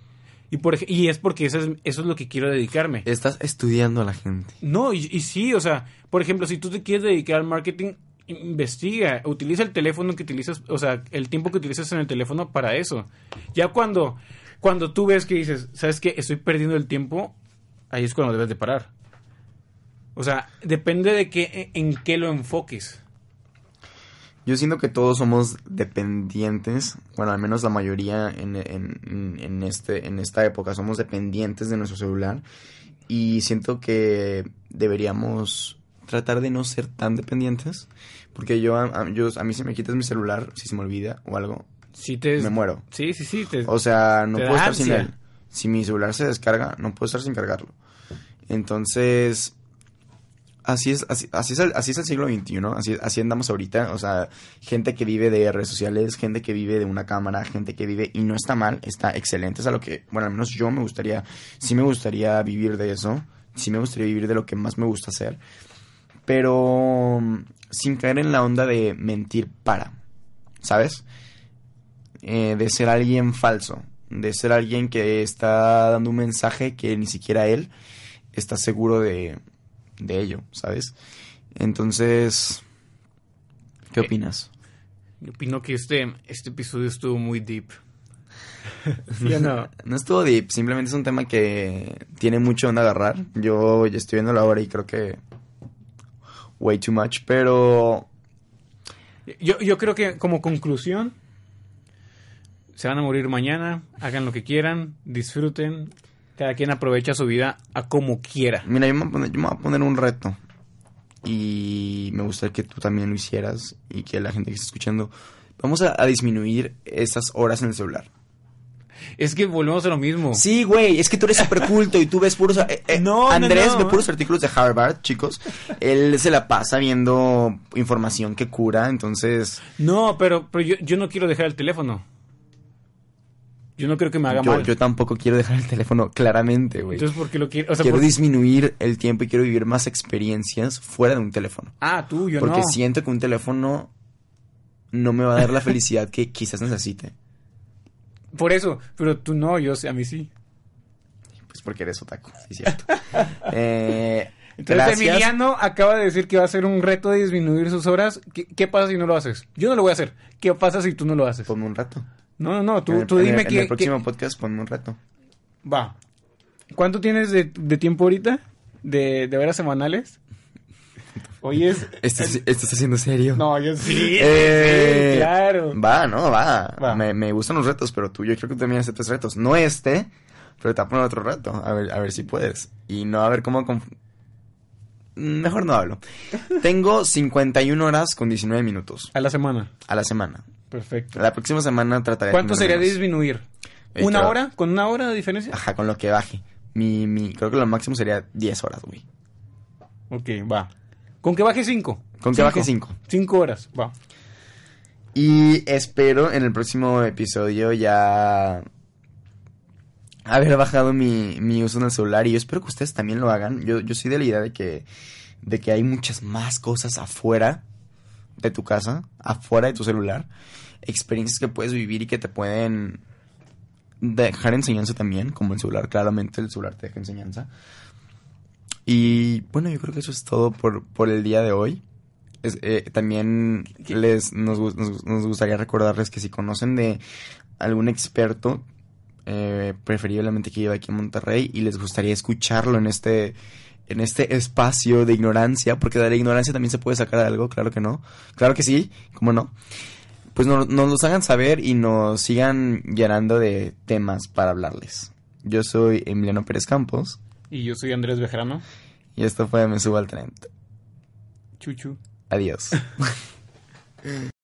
Y, por, y es porque eso es, eso es lo que quiero dedicarme. Estás estudiando a la gente. No, y, y sí, o sea, por ejemplo, si tú te quieres dedicar al marketing, investiga, utiliza el teléfono que utilizas, o sea, el tiempo que utilizas en el teléfono para eso. Ya cuando, cuando tú ves que dices, ¿sabes qué? Estoy perdiendo el tiempo, ahí es cuando debes de parar. O sea, depende de qué, en qué lo enfoques. Yo siento que todos somos dependientes, bueno, al menos la mayoría en, este, en esta época somos dependientes de nuestro celular y siento que deberíamos tratar de no ser tan dependientes, porque yo, a, yo, a mí si me quitas mi celular, si se me olvida o algo, Si te... me muero. Sí, sí, sí. te- O sea, no puedo estar sin él. Si mi celular se descarga, no puedo estar sin cargarlo. Entonces, así es, así, así es, el, así es el siglo XXI, así, así andamos ahorita. O sea, gente que vive de redes sociales, gente que vive de una cámara, gente que vive, y no está mal, está excelente. Es a lo que, bueno, al menos yo me gustaría, sí me gustaría vivir de eso, sí me gustaría vivir de lo que más me gusta hacer. Pero mm, sin caer en la onda de mentir para, ¿sabes? eh, de ser alguien falso, de ser alguien que está dando un mensaje que ni siquiera él está seguro de, de ello, ¿sabes? Entonces, ¿qué Eh, opinas? Yo opino que este, este episodio estuvo muy deep. ¿Sí o no? [laughs] No estuvo deep, simplemente es un tema que tiene mucho donde agarrar. Yo ya estoy viendo la hora y creo que way too much, pero Yo, yo creo que como conclusión, se van a morir mañana, hagan lo que quieran, disfruten, cada quien aprovecha su vida a como quiera. mira, yo me, voy a poner, yo me voy a poner un reto y me gustaría que tú también lo hicieras y que la gente que está escuchando, vamos a, a disminuir esas horas en el celular. Es que volvemos a lo mismo. Sí, güey, es que tú eres súper culto y tú ves puros... eh, eh, No, no, Andrés no. ve puros artículos de Harvard, chicos. Él se la pasa viendo información que cura, entonces... No, pero, pero yo, yo no quiero dejar el teléfono. Yo no creo que me haga Yo, mal. yo tampoco quiero dejar el teléfono, claramente, güey. Entonces, ¿por qué lo quiero? O sea, quiero por- disminuir el tiempo y quiero vivir más experiencias fuera de un teléfono. Ah, tú, yo porque no. siento que un teléfono no me va a dar la felicidad que quizás necesite. Por eso, pero tú no, yo sé, a mí sí. Pues porque eres otaku, sí, cierto. [laughs] eh, Entonces gracias. Emiliano acaba de decir que va a hacer un reto de disminuir sus horas. ¿Qué, qué pasa si no lo haces? Yo no lo voy a hacer. ¿Qué pasa si tú no lo haces? Ponme un rato. No, no, no, En tú, el- tú en dime que, En el próximo podcast ponme un rato. Va. ¿Cuánto tienes de, de tiempo ahorita? ¿De, de horas semanales? Hoy es... Esto, es- esto está siendo serio. No, yo sí. Eh, sí, claro. Va, no, va. Va. Me, me gustan los retos, pero tú yo creo que tú también aceptas retos. No este, pero te voy a poner otro reto. A ver, a ver si puedes. Y no a ver cómo... conf- Mejor no hablo. [laughs] Tengo 51 horas con 19 minutos A la semana. a la semana. Perfecto. La próxima semana trataré de ¿Cuánto sería menos. disminuir? Eh, ¿Una creo- hora? ¿Con una hora de diferencia? Ajá, con lo que baje. Mi, mi, creo que lo máximo sería 10 horas, güey. Ok, va. ¿Con que baje cinco? Con que baje 5. Cinco horas, va. Y espero en el próximo episodio ya haber bajado mi, mi uso en el celular. Y yo espero que ustedes también lo hagan. Yo, yo soy de la idea de que, de que hay muchas más cosas afuera de tu casa, afuera de tu celular. Experiencias que puedes vivir y que te pueden dejar enseñanza también, como el celular. Claramente el celular te deja enseñanza. Y bueno, yo creo que eso es todo por, por el día de hoy. Es, eh, también les nos, nos gustaría recordarles que si conocen de algún experto, eh, preferiblemente que viva aquí en Monterrey, y les gustaría escucharlo en este, en este espacio de ignorancia, porque de la ignorancia también se puede sacar algo, claro que no, claro que sí, cómo no, pues no- nos los hagan saber y nos sigan llenando de temas para hablarles. Yo soy Emiliano Pérez Campos, Y yo soy Andrés Bejarano. y esto fue Me Subo al Tren. Chuchu. Adiós. [laughs]